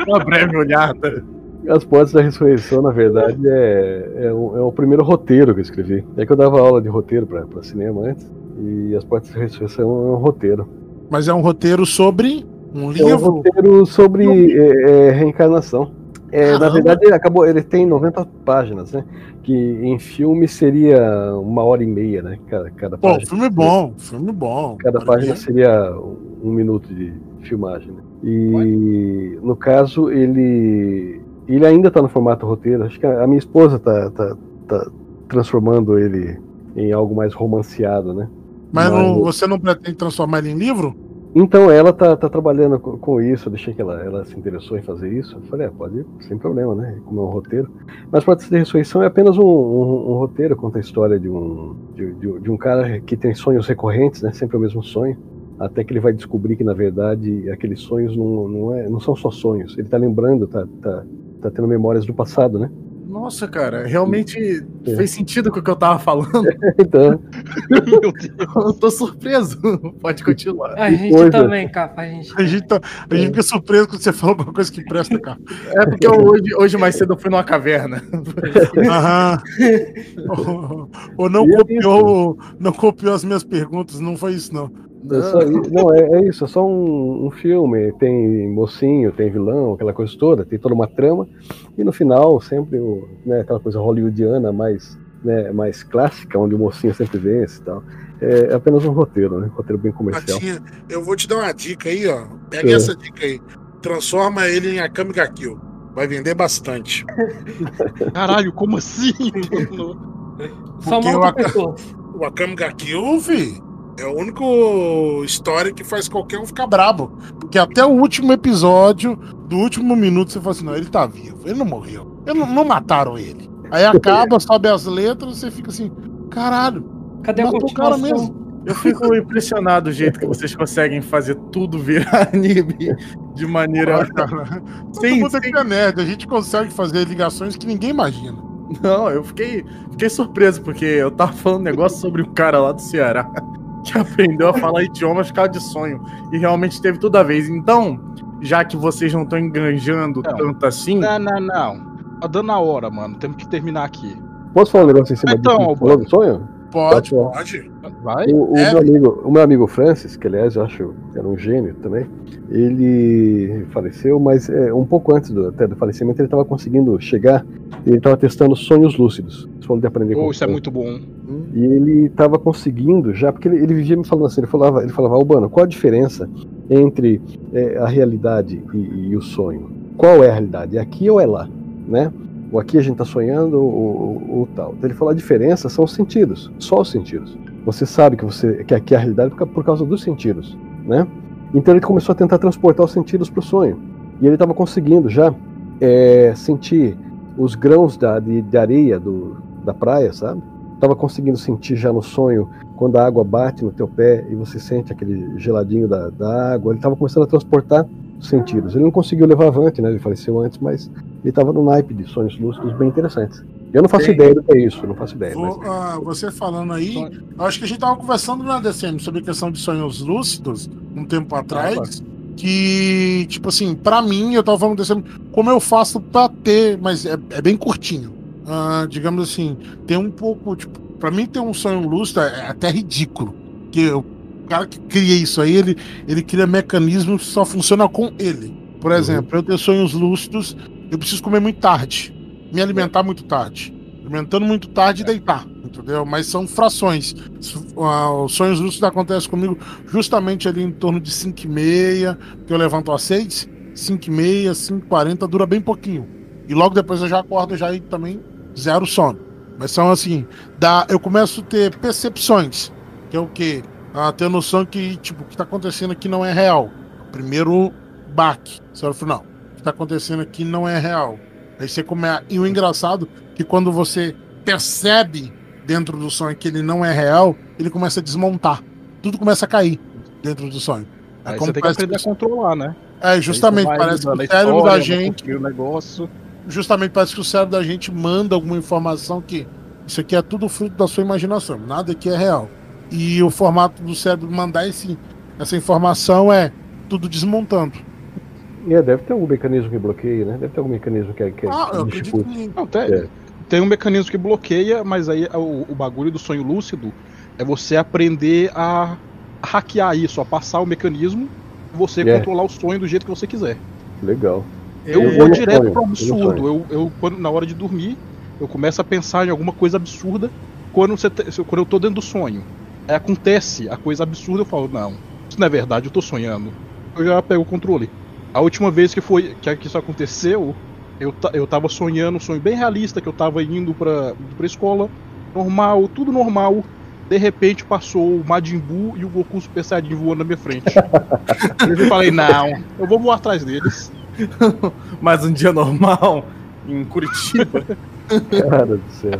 uma breve olhada. As Portas da Ressurreição, na verdade, é, é, o, é o primeiro roteiro que eu escrevi. É que eu dava aula de roteiro pra cinema antes. E As Portas da Ressurreição é um roteiro. Mas é um roteiro sobre um É um livro. roteiro sobre é, é, reencarnação. É, na verdade, ele acabou, ele tem 90 páginas, né? Que em filme seria uma hora e meia, né? Cada, cada página. filme bom, filme bom. Cada página seria um minuto de filmagem. Né? E no caso, ele ele ainda está no formato roteiro. Acho que a minha esposa tá, tá, tá transformando ele em algo mais romanceado, né? Mas não- Mas- você não pretende transformar ele em livro? Então ela tá, tá trabalhando com, com isso, eu deixei que ela, ela se interessou em fazer isso. Eu falei, é, pode ir, sem problema, né? Como é um roteiro. Mas Portas de Ressurreição é apenas um, um- um roteiro, conta a história de um, de, de- de um cara que tem sonhos recorrentes, né? Sempre o mesmo sonho. Até que ele vai descobrir que, na verdade, aqueles sonhos não, não, é, não são só sonhos. Ele tá lembrando, tá, tá, tá tendo memórias do passado, né? Nossa, cara, realmente É. fez sentido com o que eu tava falando. Então, Eu tô surpreso. Pode continuar. A gente coisa. também, capa. A gente. A gente, tá- a gente fica surpreso quando você fala alguma coisa que presta, cara. É porque eu- hoje, hoje mais cedo eu fui numa caverna. Aham. ou, ou não é copiou, não copiou as minhas perguntas, não foi isso, não. É só i- não, é, é isso, é só um, um filme. Tem mocinho, tem vilão, aquela coisa toda, tem toda uma trama. E no final, sempre o, né, aquela coisa hollywoodiana mais, né, mais clássica, onde o mocinho sempre vence e tal. É apenas um roteiro, né? Um roteiro bem comercial. Tatinha, eu vou te dar uma dica aí, ó. Pega É. essa dica aí. Transforma ele em Akami ga Kill. Vai vender bastante. Caralho, como assim? Só mata pessoas. O Akami ga Kill, fi, é o único história que faz qualquer um ficar brabo. Porque até o último episódio, do último minuto, você fala assim, não, ele tá vivo, ele não morreu. Ele não, não mataram ele. Aí acaba, sobe as letras, você fica assim, caralho, Cadê a matou o cara mesmo. Eu fico impressionado do jeito que vocês conseguem fazer tudo virar anime de maneira. Cara, Sim, mundo sim. aqui é nerd, a gente consegue fazer ligações que ninguém imagina. Não, eu fiquei, fiquei surpreso, porque eu tava falando um negócio sobre um cara lá do Ceará que aprendeu a falar idiomas por causa de sonho. E realmente teve toda a vez. Então, já que vocês não estão enganjando Não. tanto assim. Não, não, não. Tá dando a hora, mano. Temos que terminar aqui. Posso falar um negócio em cima Então, disso? que você falou do sonho? Pode, Pode. Vai? O, o É. meu amigo, o meu amigo Francis, que aliás eu acho que era um gênio também, ele faleceu, mas é, um pouco antes do, até do falecimento ele estava conseguindo chegar e ele estava testando sonhos lúcidos. Você falou de aprender com Oh, isso é muito bom. E ele estava conseguindo já, porque ele, ele vivia me falando assim, ele falava, ele falava, Albano, qual a diferença entre é, a realidade e, e o sonho? Qual é a realidade? É aqui ou é lá? Né? Ou aqui a gente está sonhando ou, ou- ou tal. Então ele falou, a diferença são os sentidos, só os sentidos. Você sabe que, você, que aqui é a realidade por, ca- por causa dos sentidos, né? Então ele começou a tentar transportar os sentidos para o sonho. E ele estava conseguindo já é, sentir os grãos da, de, de areia do, da praia, sabe? Tava conseguindo sentir já no sonho quando a água bate no teu pé e você sente aquele geladinho da, da água. Ele estava começando a transportar os sentidos. Ele não conseguiu levar avante, né? Ele faleceu antes, mas ele estava no naipe de sonhos lúcidos bem interessantes. Eu não faço ideia do que é isso, não faço ideia. Mas... Ah, você falando aí, eu acho que a gente tava conversando na DCM sobre a questão de sonhos lúcidos um tempo atrás. Que, tipo assim, pra mim, eu tava falando DCM, como eu faço pra ter, mas é, é bem curtinho. Ah, digamos assim, tem um pouco, tipo, pra mim ter um sonho lúcido é até ridículo. Porque o cara que cria isso aí, ele, ele cria mecanismos que só funcionam com ele. Por exemplo, eu tenho sonhos lúcidos, eu preciso comer muito tarde, me alimentar muito tarde alimentando muito tarde e deitar, entendeu? Mas são frações. Ah, Os sonhos lúcidos acontecem comigo justamente ali em torno de 5 e meia, que eu levanto às 6, 5 e meia, 5 e 40, dura bem pouquinho. E logo depois eu já acordo já e também zero sono. Mas são assim, dá, eu começo a ter percepções, que é o quê? Ah, ter noção que, tipo, o que tá acontecendo aqui não é real. Primeiro baque. Você fala, não, o que tá acontecendo aqui não é real. Aí você come... E o engraçado é que quando você percebe dentro do sonho que ele não é real, ele começa a desmontar. Tudo começa a cair dentro do sonho. É Aí como você tem que aprender a controlar, né? É, justamente, parece que o cérebro da gente. o negócio. Justamente parece que o cérebro da gente manda alguma informação que isso aqui é tudo fruto da sua imaginação, nada aqui é real. E o formato do cérebro mandar esse, essa informação é tudo desmontando. E é, deve ter algum mecanismo que bloqueie, né? Deve ter algum mecanismo que, que Ah, eu que acredito que. Não, tem, É. tem um mecanismo que bloqueia, mas aí é o, o bagulho do sonho lúcido é você aprender a hackear isso, a passar o mecanismo e você É. controlar o sonho do jeito que você quiser. Legal. Eu Eu vou direto eu no absurdo. Eu, eu, quando, na hora de dormir, eu começo a pensar em alguma coisa absurda quando, você quando eu tô dentro do sonho. Aí acontece a coisa absurda, eu falo, não, isso não é verdade, eu tô sonhando. Eu já pego o controle. A última vez que foi que, isso aconteceu, eu, eu tava sonhando um sonho bem realista, que eu tava indo pra, indo pra escola, normal, tudo normal. De repente passou o Majin Buu e o Goku Super Saiyajin voando na minha frente. eu falei, não, eu vou voar atrás deles. Mas um dia normal em Curitiba. Cara do céu.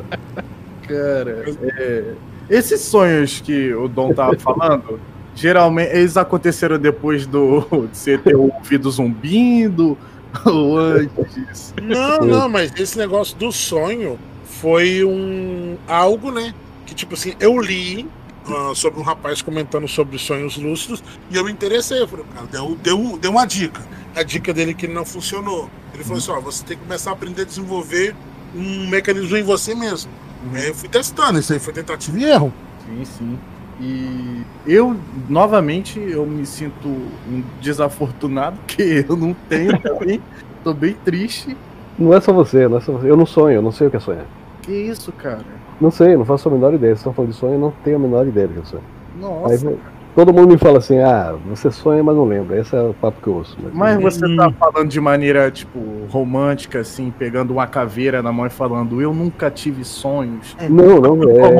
Cara, é, esses sonhos que o Dom tava falando, geralmente eles aconteceram depois do de você ter ouvido zumbindo ou antes. Não, não, mas esse negócio do sonho foi um algo, né? Que tipo assim, eu li ah, sobre um rapaz comentando sobre sonhos lúcidos e eu me interessei. Eu falei, cara, deu, deu, deu uma dica. A dica dele que não funcionou. Ele falou assim: ó, você tem que começar a aprender a desenvolver um mecanismo em você mesmo. Aí eu fui testando, isso aí foi tentativa e erro. Sim, sim. E eu, novamente, eu me sinto um desafortunado, porque eu não tenho também. Tô bem triste. Não é só você, não é só você. Eu não sonho, eu não sei o que é sonhar. Que isso, cara? Não sei, não faço a menor ideia. Vocês estão falando de sonho, eu não tenho a menor ideia do que é sonho. Nossa. Aí, todo mundo me fala assim, ah, você sonha, mas não lembra. Esse é o papo que eu ouço. Mas você tá falando de maneira, tipo, romântica, assim, pegando uma caveira na mão e falando, eu nunca tive sonhos. Não, não, é.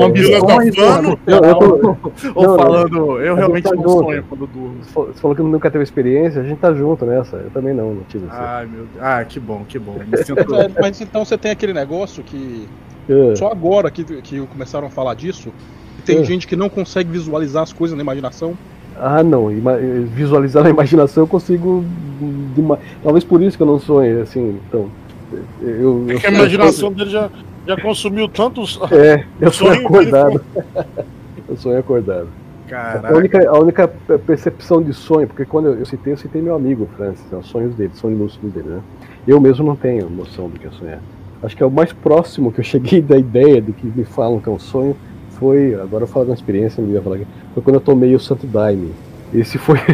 Não, não, tô- Ou não, não. falando, eu realmente tá não junto. sonho quando durmo. Você falou- que nunca teve experiência, a gente tá junto nessa. Eu também não, não tive. assim. Ai, meu Deus. Ah, que bom, que bom. Me sinto... É, mas então você tem aquele negócio que É. só agora que, que começaram a falar disso, tem É. gente que não consegue visualizar as coisas na imaginação. Ah, não. ima- Visualizar na imaginação eu consigo. Talvez por isso que eu não sonho, assim. Então. Eu, eu É que a imaginação dele já, já consumiu tantos. É, eu sonho acordado. eu sonho acordado. A Caraca. única, a única pe- percepção de sonho, porque quando eu, eu citei, eu citei meu amigo Francis, né, os sonhos dele, sonhos lúcidos dele, né? Eu mesmo não tenho noção do que é sonhar. Acho que é o mais próximo que eu cheguei da ideia de que me falam que é um sonho foi, agora eu falo uma experiência, não ia falar aqui, foi quando eu tomei o Santo Daime. Esse foi.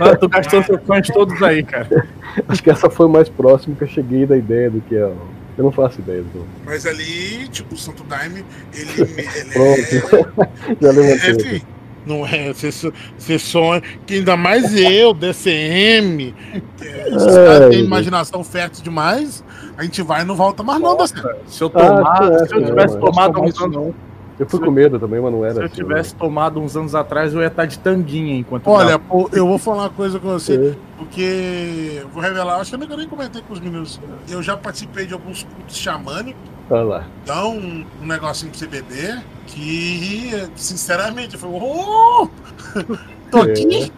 Ah, tu gastou seus sonhos todos aí, cara. Acho que essa foi o mais próximo que eu cheguei da ideia do que é. Eu não faço ideia do. Mas ali, tipo, o Santo Daime, ele, ele é. Pronto. Já É, levantei. Não é, você, so- você sonha, que ainda mais eu, DCM, que esses Ai, caras têm gente. imaginação fértil demais, a gente vai e não volta mais não, DCM. Se eu Ah, tomar, é, se eu é, tivesse é. tomado Tomar uns isso anos, não. Eu fui com medo também, mas não era se eu assim. tivesse tomado uns anos atrás, eu ia estar de tanguinha enquanto Olha, pô, eu vou falar uma coisa com você, É. porque vou revelar, acho que eu nem comentei com os meninos. Eu já participei de alguns cultos xamânicos, Olha lá. então um, um negocinho pra você beber, que sinceramente eu falei, oh! Tô aqui!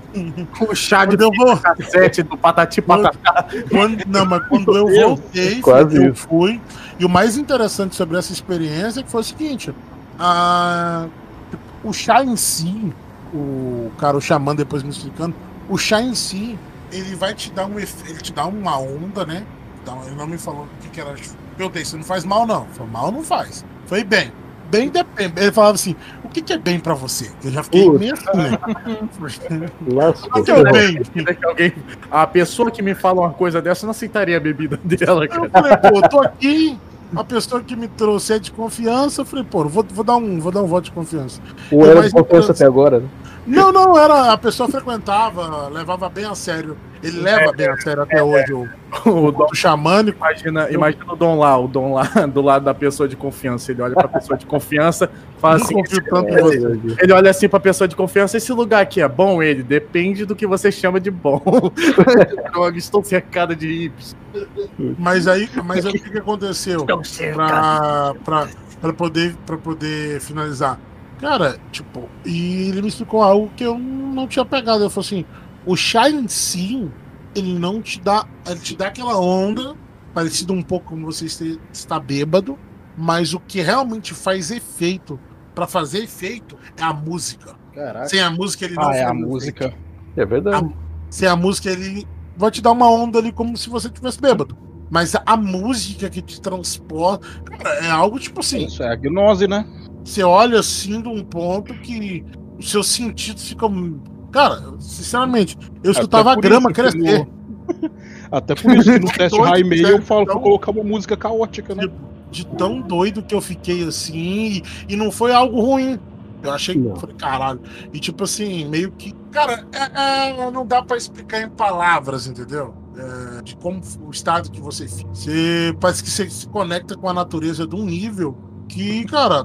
o chá de eu vou, cassete do Patati Patatá. Quando, não, mas quando eu voltei, quase eu isso. fui. E o mais interessante sobre essa experiência é que foi o seguinte: a- o chá em si, o cara, o xamã depois me explicando, o chá em si, ele vai te dar um ele te dá uma onda, né? Então, ele não me falou o que, que era. Perguntei, isso não faz mal, não. Falei, mal não faz. Foi bem. Bem depende. Ele falava assim: o que, que é bem pra você? Eu já fiquei Putz. meio assim, né? O que, é bem? Alguém, a pessoa que me fala uma coisa dessa não aceitaria a bebida dela, cara. eu falei, pô, eu tô aqui, a pessoa que me trouxe é de confiança, eu falei, pô, vou, vou dar um, vou dar um voto de confiança. Ou era de confiança até agora, né? Não, não, era, a pessoa frequentava, levava bem a sério Ele leva bem a sério até hoje o, O Dom, o xamânico. imagina, imagina o Dom lá, o Dom lá do lado da pessoa de confiança. Ele olha pra pessoa de confiança, fala Não assim. confio tanto em ele, você. ele olha assim pra pessoa de confiança, esse lugar aqui é bom? Ele, depende do que você chama de bom. Droga, estou cercada de hips. Mas aí, mas aí o que, que aconteceu? Pra, pra, pra, poder, pra poder finalizar. Cara, tipo, e ele me explicou algo que eu não tinha pegado. Ele falou assim: o chá em si, ele não te dá. Ele te dá aquela onda, parecido um pouco como você está bêbado, mas o que realmente faz efeito, pra fazer efeito, é a música. Caraca. Sem a música, ele não Ah, é a faz música. É verdade. sem a música, ele vai te dar uma onda ali como se você tivesse bêbado. Mas a música que te transporta, cara, é algo tipo assim, Isso é a gnose, né? Você olha assim de um ponto que os seus sentidos ficam. Cara, sinceramente, eu escutava a grama crescer. no- Até por isso que no teste high mail eu falo então- colocar uma música caótica, né? De tão doido que eu fiquei assim, e, e não foi algo ruim. Eu achei que falei, caralho. E tipo assim, meio que. Cara, é- é, não dá pra explicar em palavras, entendeu? É, de como o estado que você fica. Você parece que você se conecta com a natureza de um nível que, cara,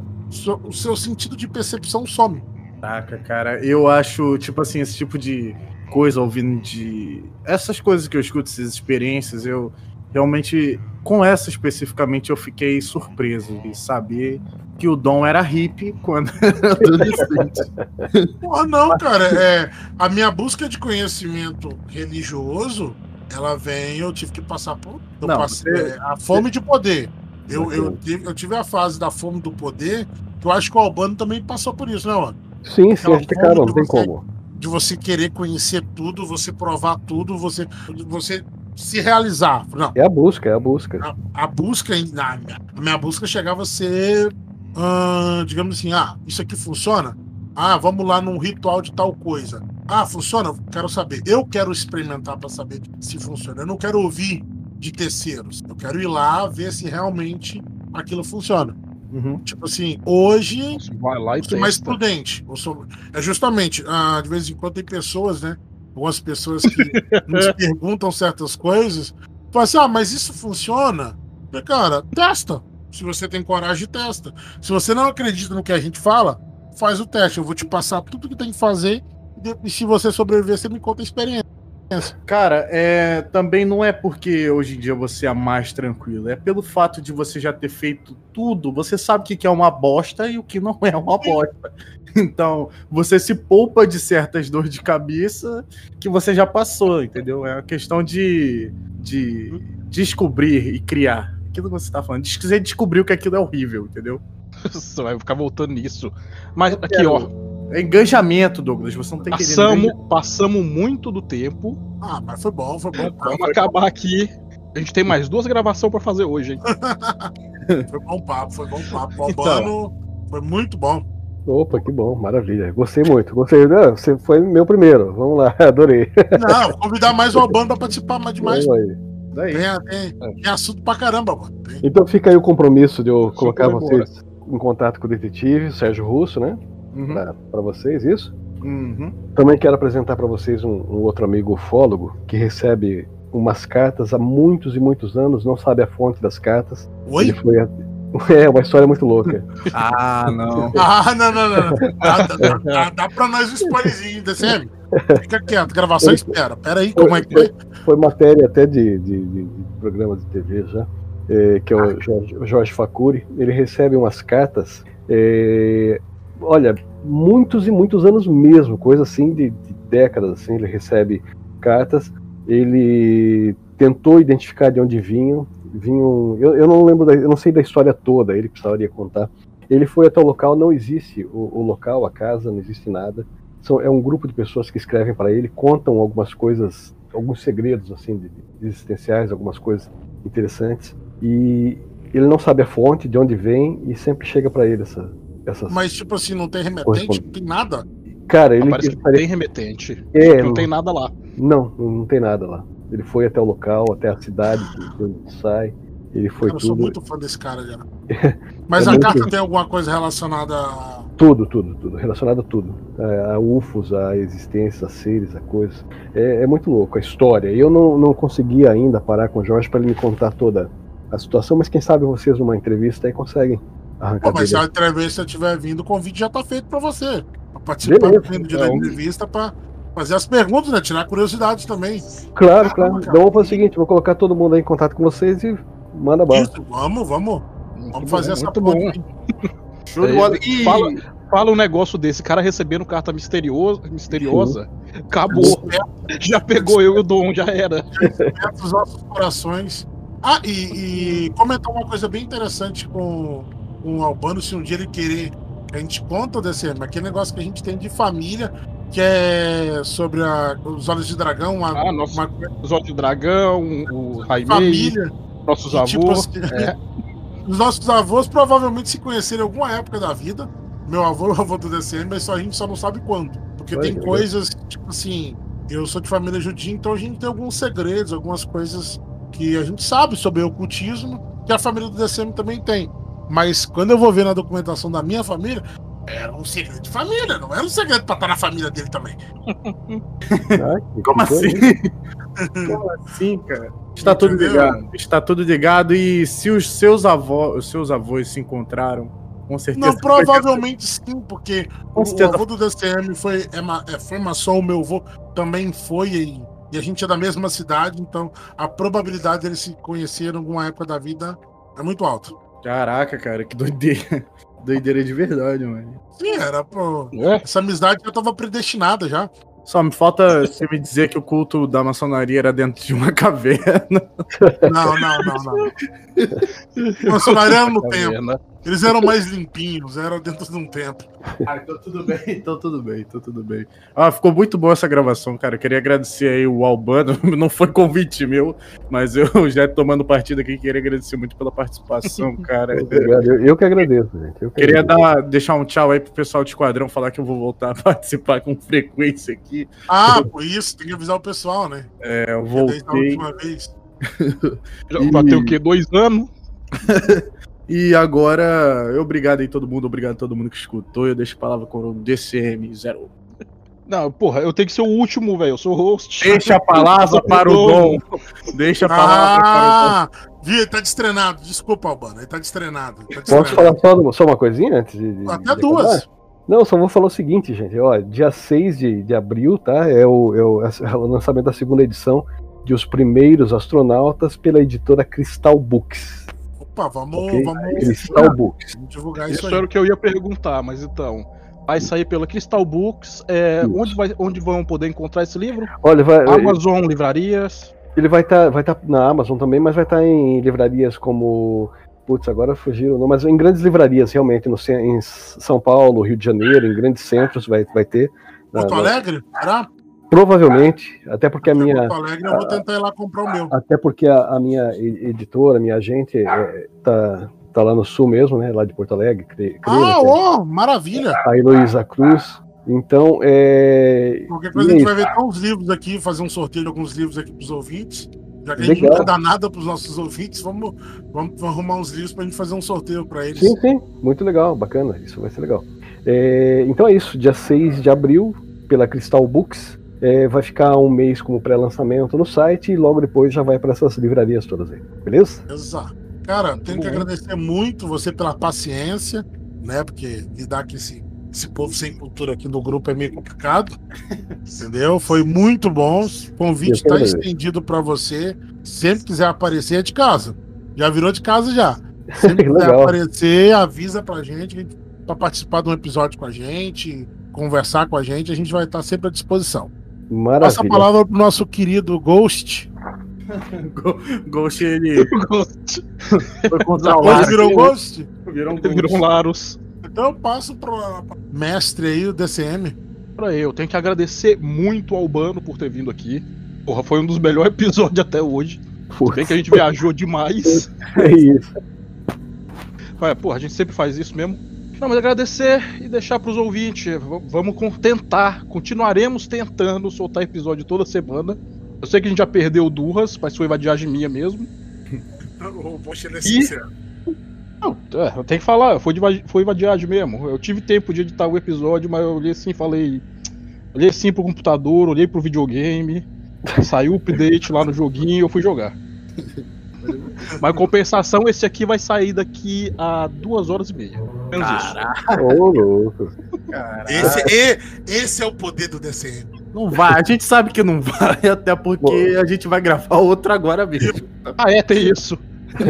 o seu sentido de percepção some. Caraca, cara, eu acho, tipo assim, esse tipo de coisa ouvindo de. Essas coisas que eu escuto, essas experiências, eu realmente, com essa especificamente, eu fiquei surpreso de saber que o Dom era hippie quando era adolescente. Porra, não, cara. É, a minha busca de conhecimento religioso, ela vem, eu tive que passar por. Eu Não, passei, é, a fome de poder. Eu, eu, tive, eu tive a fase da fome do poder, que eu acho que o Albano também passou por isso, né, mano? Sim, sim, Aquela a fome cara, não tem como. De você querer conhecer tudo, você provar tudo, você, você se realizar. Não, É a busca, é a busca. a, a busca, em- na- a minha busca chegava a ser, ah, digamos assim, ah, isso aqui funciona? Ah, vamos lá num ritual de tal coisa. Ah, funciona? Quero saber. Eu quero experimentar para saber se funciona. Eu não quero ouvir de terceiros. Eu quero ir lá ver se realmente aquilo funciona. Uhum. Tipo assim, hoje vai lá e eu sou mais prudente. Eu sou... É justamente, ah, de vez em quando tem pessoas, né? Algumas pessoas que nos perguntam certas coisas. Falam assim, ah, mas isso funciona? Falei, Cara, testa. Se você tem coragem, testa. Se você não acredita no que a gente fala, faz o teste. Eu vou te passar tudo que tem que fazer. e E se você sobreviver, você me conta a experiência. Cara, é, também não é porque hoje em dia você é mais tranquilo, é pelo fato de você já ter feito tudo, você sabe o que é uma bosta e o que não é uma bosta. Então, você se poupa de certas dores de cabeça que você já passou, entendeu? É uma questão de, de descobrir e criar. Aquilo que você tá falando, de você descobriu que aquilo é horrível, entendeu? Você vai ficar voltando nisso. Mas aqui, quero- ó. É engajamento, Douglas, você não entendendo. Passamos, passamos muito do tempo. Ah, mas foi bom, foi bom. Vamos acabar aqui. A gente tem mais duas gravações pra fazer hoje, hein? Foi bom papo, foi bom papo. O Então. Albano foi muito bom. Opa, que bom, maravilha. Gostei muito. Gostei. Ah, Você foi meu primeiro. Vamos lá, adorei. Não, vou convidar mais o Albano pra participar mais demais. Vamos aí. Daí. Tem, tem, tem assunto pra caramba, mano. Tem. Então fica aí o compromisso de eu colocar embora. vocês em contato com o detetive, o Sérgio Russo, né? Uhum. Para vocês, isso. Uhum. Também quero apresentar para vocês um, um outro amigo ufólogo que recebe umas cartas há muitos e muitos anos, não sabe a fonte das cartas. Oi? Ele foi a- É uma história muito louca. Ah, não. Ah, não, não, não. Dá, dá, dá, dá pra nós um spoilerzinho, DCM. Fica quieto, gravação espera. Pera aí, como é que foi? Foi matéria até de, de, de, de programa de TV já, é, que é o Jorge, o Jorge Facuri. Ele recebe umas cartas, é, olha, muitos e muitos anos mesmo, coisa assim de, de décadas. Assim, ele recebe cartas. Ele tentou identificar de onde vinham. vinham eu, eu não lembro, da, eu não sei da história toda. Ele precisaria contar. Ele foi até o local, não existe o, o local, a casa, não existe nada. São, é um grupo de pessoas que escrevem para ele, contam algumas coisas, alguns segredos assim de, de existenciais, algumas coisas interessantes. E ele não sabe a fonte, de onde vem, e sempre chega para ele essa, essas. Mas, tipo assim, não tem remetente, não tem nada. Cara, ele, Parece que tem remetente. É, não tem nada lá. Não, não tem nada lá. Ele foi até o local, até a cidade que ele sai. Ele foi eu sou tudo. muito fã desse cara, já. Mas É a muito- carta tem alguma coisa relacionada a Tudo, tudo, tudo, relacionado a tudo. A, a UFOs, a existência, a seres, a coisas. É, é muito louco a história. Eu não, não consegui ainda parar com o Jorge para ele me contar toda a situação, mas quem sabe vocês numa entrevista aí conseguem Pô, mas se a entrevista estiver vindo, o convite já tá feito pra você. Pra participar Beleza, do dia da então. entrevista pra fazer as perguntas, né? Tirar curiosidades também. Claro, claro. Então vamos fazer o seguinte, vou colocar todo mundo aí em contato com vocês e manda bala. Isso, vamos, vamos. Vamos fazer essa ponte bom. aí. Show de bola. E Fala, fala um negócio desse, cara recebendo carta misteriosa, misteriosa acabou. Já pegou eu e o Dom, já era. Dos nossos corações. Ah, e, e comentar uma coisa bem interessante com, com o Albano, se um dia ele querer que a gente conta desse, aquele negócio que a gente tem de família, que é sobre a- os olhos de dragão, uma, Ah, nossa. uma Os Olhos de Dragão, o Raimei, família. nossos que, avós. tipo assim, é. Os nossos avós provavelmente se conheceram em alguma época da vida. Meu avô é o avô do DCM, mas só a gente só não sabe quando. Porque Olha, tem que legal. coisas, tipo assim, eu sou de família judia, então a gente tem alguns segredos, algumas coisas que a gente sabe sobre o ocultismo, que a família do DCM também tem. Mas quando eu vou ver na documentação da minha família, era um segredo de família, não era um segredo pra estar na família dele também. Ah, que- Como assim? Como assim, cara? Está tudo Entendeu? ligado. Está tudo ligado. E se os seus avós, os seus avós se encontraram, com certeza. Não, provavelmente sim, porque Com o, certeza. avô do DCM foi, é, é, foi maçom, o meu avô também foi, e, e a gente é da mesma cidade, então a probabilidade deles se conhecerem em alguma época da vida é muito alta. Caraca, cara, que doideira. Doideira de verdade, mano. Sim, era, pô. É. Essa amizade já estava predestinada já. Só me falta você me dizer que o culto da maçonaria era dentro de uma caverna. Não, não, não, não. Maçonaria era no tempo. Eles eram mais limpinhos, eram dentro de um templo. Ah, então tudo bem, então tudo bem, então tudo bem. Ah, ficou muito boa essa gravação, cara. Queria agradecer aí o Albano, não foi convite meu, mas eu já tomando partido aqui, queria agradecer muito pela participação, cara. Obrigado. Eu, eu que agradeço, gente. Eu que Queria agradeço. dar, deixar um tchau aí pro pessoal de Esquadrão, falar que eu vou voltar a participar com frequência aqui. Ah, por isso, tem que avisar o pessoal, né? É, eu voltei. última vez. Já bateu o quê? Dois anos? E agora, obrigado aí todo mundo, obrigado a todo mundo que escutou. Eu deixo a palavra com o DCM01. Não, porra, eu tenho que ser o último, velho. Eu sou o host. Deixa a palavra para o Dom. Deixa a palavra para Ah, vi, ele tá destrenado. Desculpa, Albano, ele tá destrenado. Tá Posso destrenado. falar só, só uma coisinha antes de. de- Até de duas. acabar? Não, só vou falar o seguinte, gente. Ó, dia 6 de, de abril, tá? É o, é, o, é o lançamento da segunda edição de Os Primeiros Astronautas pela editora Crystal Books. Opa, vamos, ok? vamos Crystal Books. divulgar isso Isso aí. era o que eu ia perguntar, mas então. Vai sair pela Crystal Books. é, onde, vai, onde vão poder encontrar esse livro? Olha, vai, Amazon, livrarias. ele vai estar vai tá na Amazon também, mas vai estar em livrarias como. Putz, agora fugiram, não, mas em grandes livrarias, realmente, no, em São Paulo, Rio de Janeiro, em grandes centros vai, vai ter. Porto na- Alegre? Será? Provavelmente, até porque a minha. Alegre, eu vou tentar ir lá comprar o meu. Até porque a, a minha editora, a minha agente, é, tá, tá lá no sul mesmo, né? Lá de Porto Alegre. cre- Ah, né, ó, maravilha. A Heloísa Cruz. Então, é. Qualquer coisa e a é gente vai isso. ver até uns livros aqui, fazer um sorteio de alguns livros aqui pros ouvintes. Já que a gente Legal. nunca dá nada pros nossos ouvintes, vamos, vamos, arrumar uns livros pra gente fazer um sorteio pra eles. Sim, sim, muito legal, bacana, isso vai ser legal. É, então é isso, dia 6 de abril, pela Crystal Books. É, vai ficar um mês como pré-lançamento no site e logo depois já vai para essas livrarias todas aí, beleza? Exato. Cara, tenho que agradecer muito você pela paciência, né? Porque lidar com esse, esse povo sem cultura aqui do grupo é meio complicado. entendeu? Foi muito bom. O convite está estendido para você. Sempre quiser aparecer é de casa. Já virou de casa já. Sempre Que quiser aparecer, avisa pra gente para participar de um episódio com a gente, conversar com a gente, a gente vai estar sempre à disposição. Passa a Maravilha. palavra pro nosso querido Ghost. Ghost, ele foi contra o Lara. virou Ghost? Virou um Virou um Ghost. Laros. Então eu passo pro mestre aí, o DCM. Pra eu, tenho que agradecer muito ao Albano por ter vindo aqui. Porra, foi um dos melhores episódios até hoje. Bem que a gente viajou demais. é isso. É, porra, a gente sempre faz isso mesmo. Não, mas agradecer e deixar pros ouvintes. v- Vamos tentar, continuaremos tentando soltar episódio toda semana. Eu sei que a gente já perdeu duas, mas foi vadiagem minha mesmo. O Poxa, ele é E- sincero. Não, é, eu tenho que falar, foi, de, foi vadiagem mesmo. Eu tive tempo de editar o episódio, mas eu olhei assim e falei. Olhei assim pro computador, olhei pro videogame, saiu o update lá no joguinho e eu fui jogar. Mas compensação, esse aqui vai sair daqui a duas horas e meia. Menos isso. Ô, louco. Esse, e- esse é o poder do DCM. Não vai, a gente sabe que não vai, até porque a gente vai gravar outro agora mesmo. Ah, é, tem isso.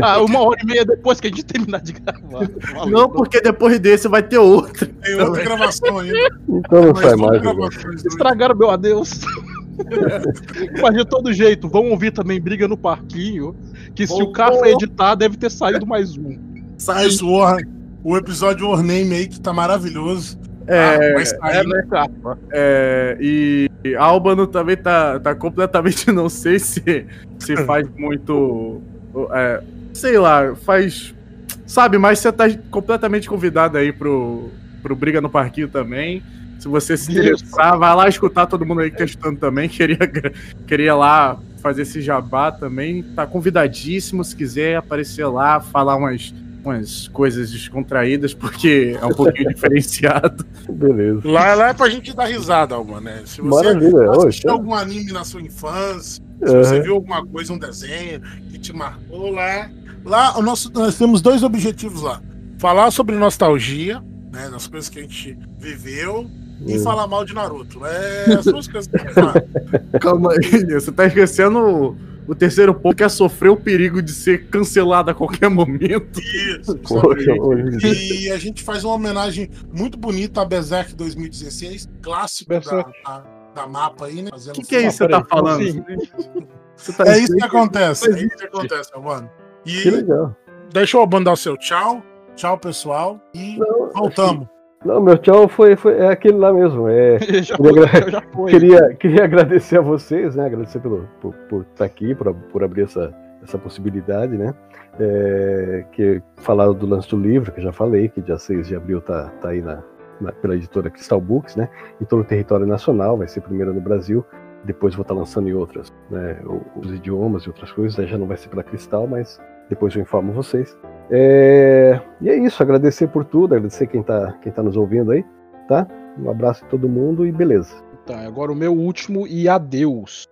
Ah, uma hora e meia depois que a gente terminar de gravar. Valeu. Não, porque depois desse vai ter outro. Tem outra gravação ainda. Então não Mas sai mais. né? Estragaram meu adeus. Mas de todo jeito, vão ouvir também Briga no Parquinho. Que se o Voltou. Café editar, deve ter saído mais um. Sai isso, War- o episódio War Name aí que tá maravilhoso. É, Ah, sair. né, capa? É, e Albano também tá, tá completamente, não sei se, se faz muito. é, sei lá, faz. Sabe, mas você tá completamente convidado aí pro, pro Briga no Parquinho também. Se você se interessar, vai lá escutar todo mundo aí testando também. Queria, queria lá fazer esse jabá também. Tá convidadíssimo se quiser aparecer lá, falar umas, umas coisas descontraídas, porque é um pouquinho diferenciado. Beleza. Lá, lá é pra gente dar risada, Alma, né? Se você Maravilha. Assistiu tá- algum anime na sua infância, se Aham. você viu alguma coisa, um desenho que te marcou lá. Lá, o nosso, nós temos dois objetivos lá. Falar sobre nostalgia, né? Das coisas que a gente viveu. E Hum. falar mal de Naruto. É as duas coisas que a gente faz. Calma aí, você tá esquecendo o, terceiro ponto, que é sofrer o perigo de ser cancelado a qualquer momento. Isso, Poxa, E a gente faz uma homenagem muito bonita a Berserk 2016, clássico da, Berserk. da, da mapa aí, né? O que, que é isso que você tá falando? assim? Você tá É isso que acontece. É isso que acontece, mano. Que E legal. deixa o Albano dar o seu tchau. Tchau, pessoal. E Não, voltamos. Não, meu tchau foi, foi é aquele lá mesmo. É, já, Queria foi, já foi. queria, queria agradecer a vocês, né? Agradecer pelo, por, por estar aqui, por, por abrir essa, essa possibilidade, né? É, que falaram do lance do livro, que eu já falei, que dia 6 de abril tá, tá aí na, na- pela editora Crystal Books, né? Em todo o território nacional, vai ser primeiro no Brasil, depois vou estar lançando em outras, né? Os idiomas e outras coisas, aí já não vai ser pela Cristal, mas depois eu informo vocês. É, e é isso, agradecer por tudo, agradecer quem tá, quem tá nos ouvindo aí, tá? Um abraço a todo mundo e beleza. Tá, agora o meu último e adeus.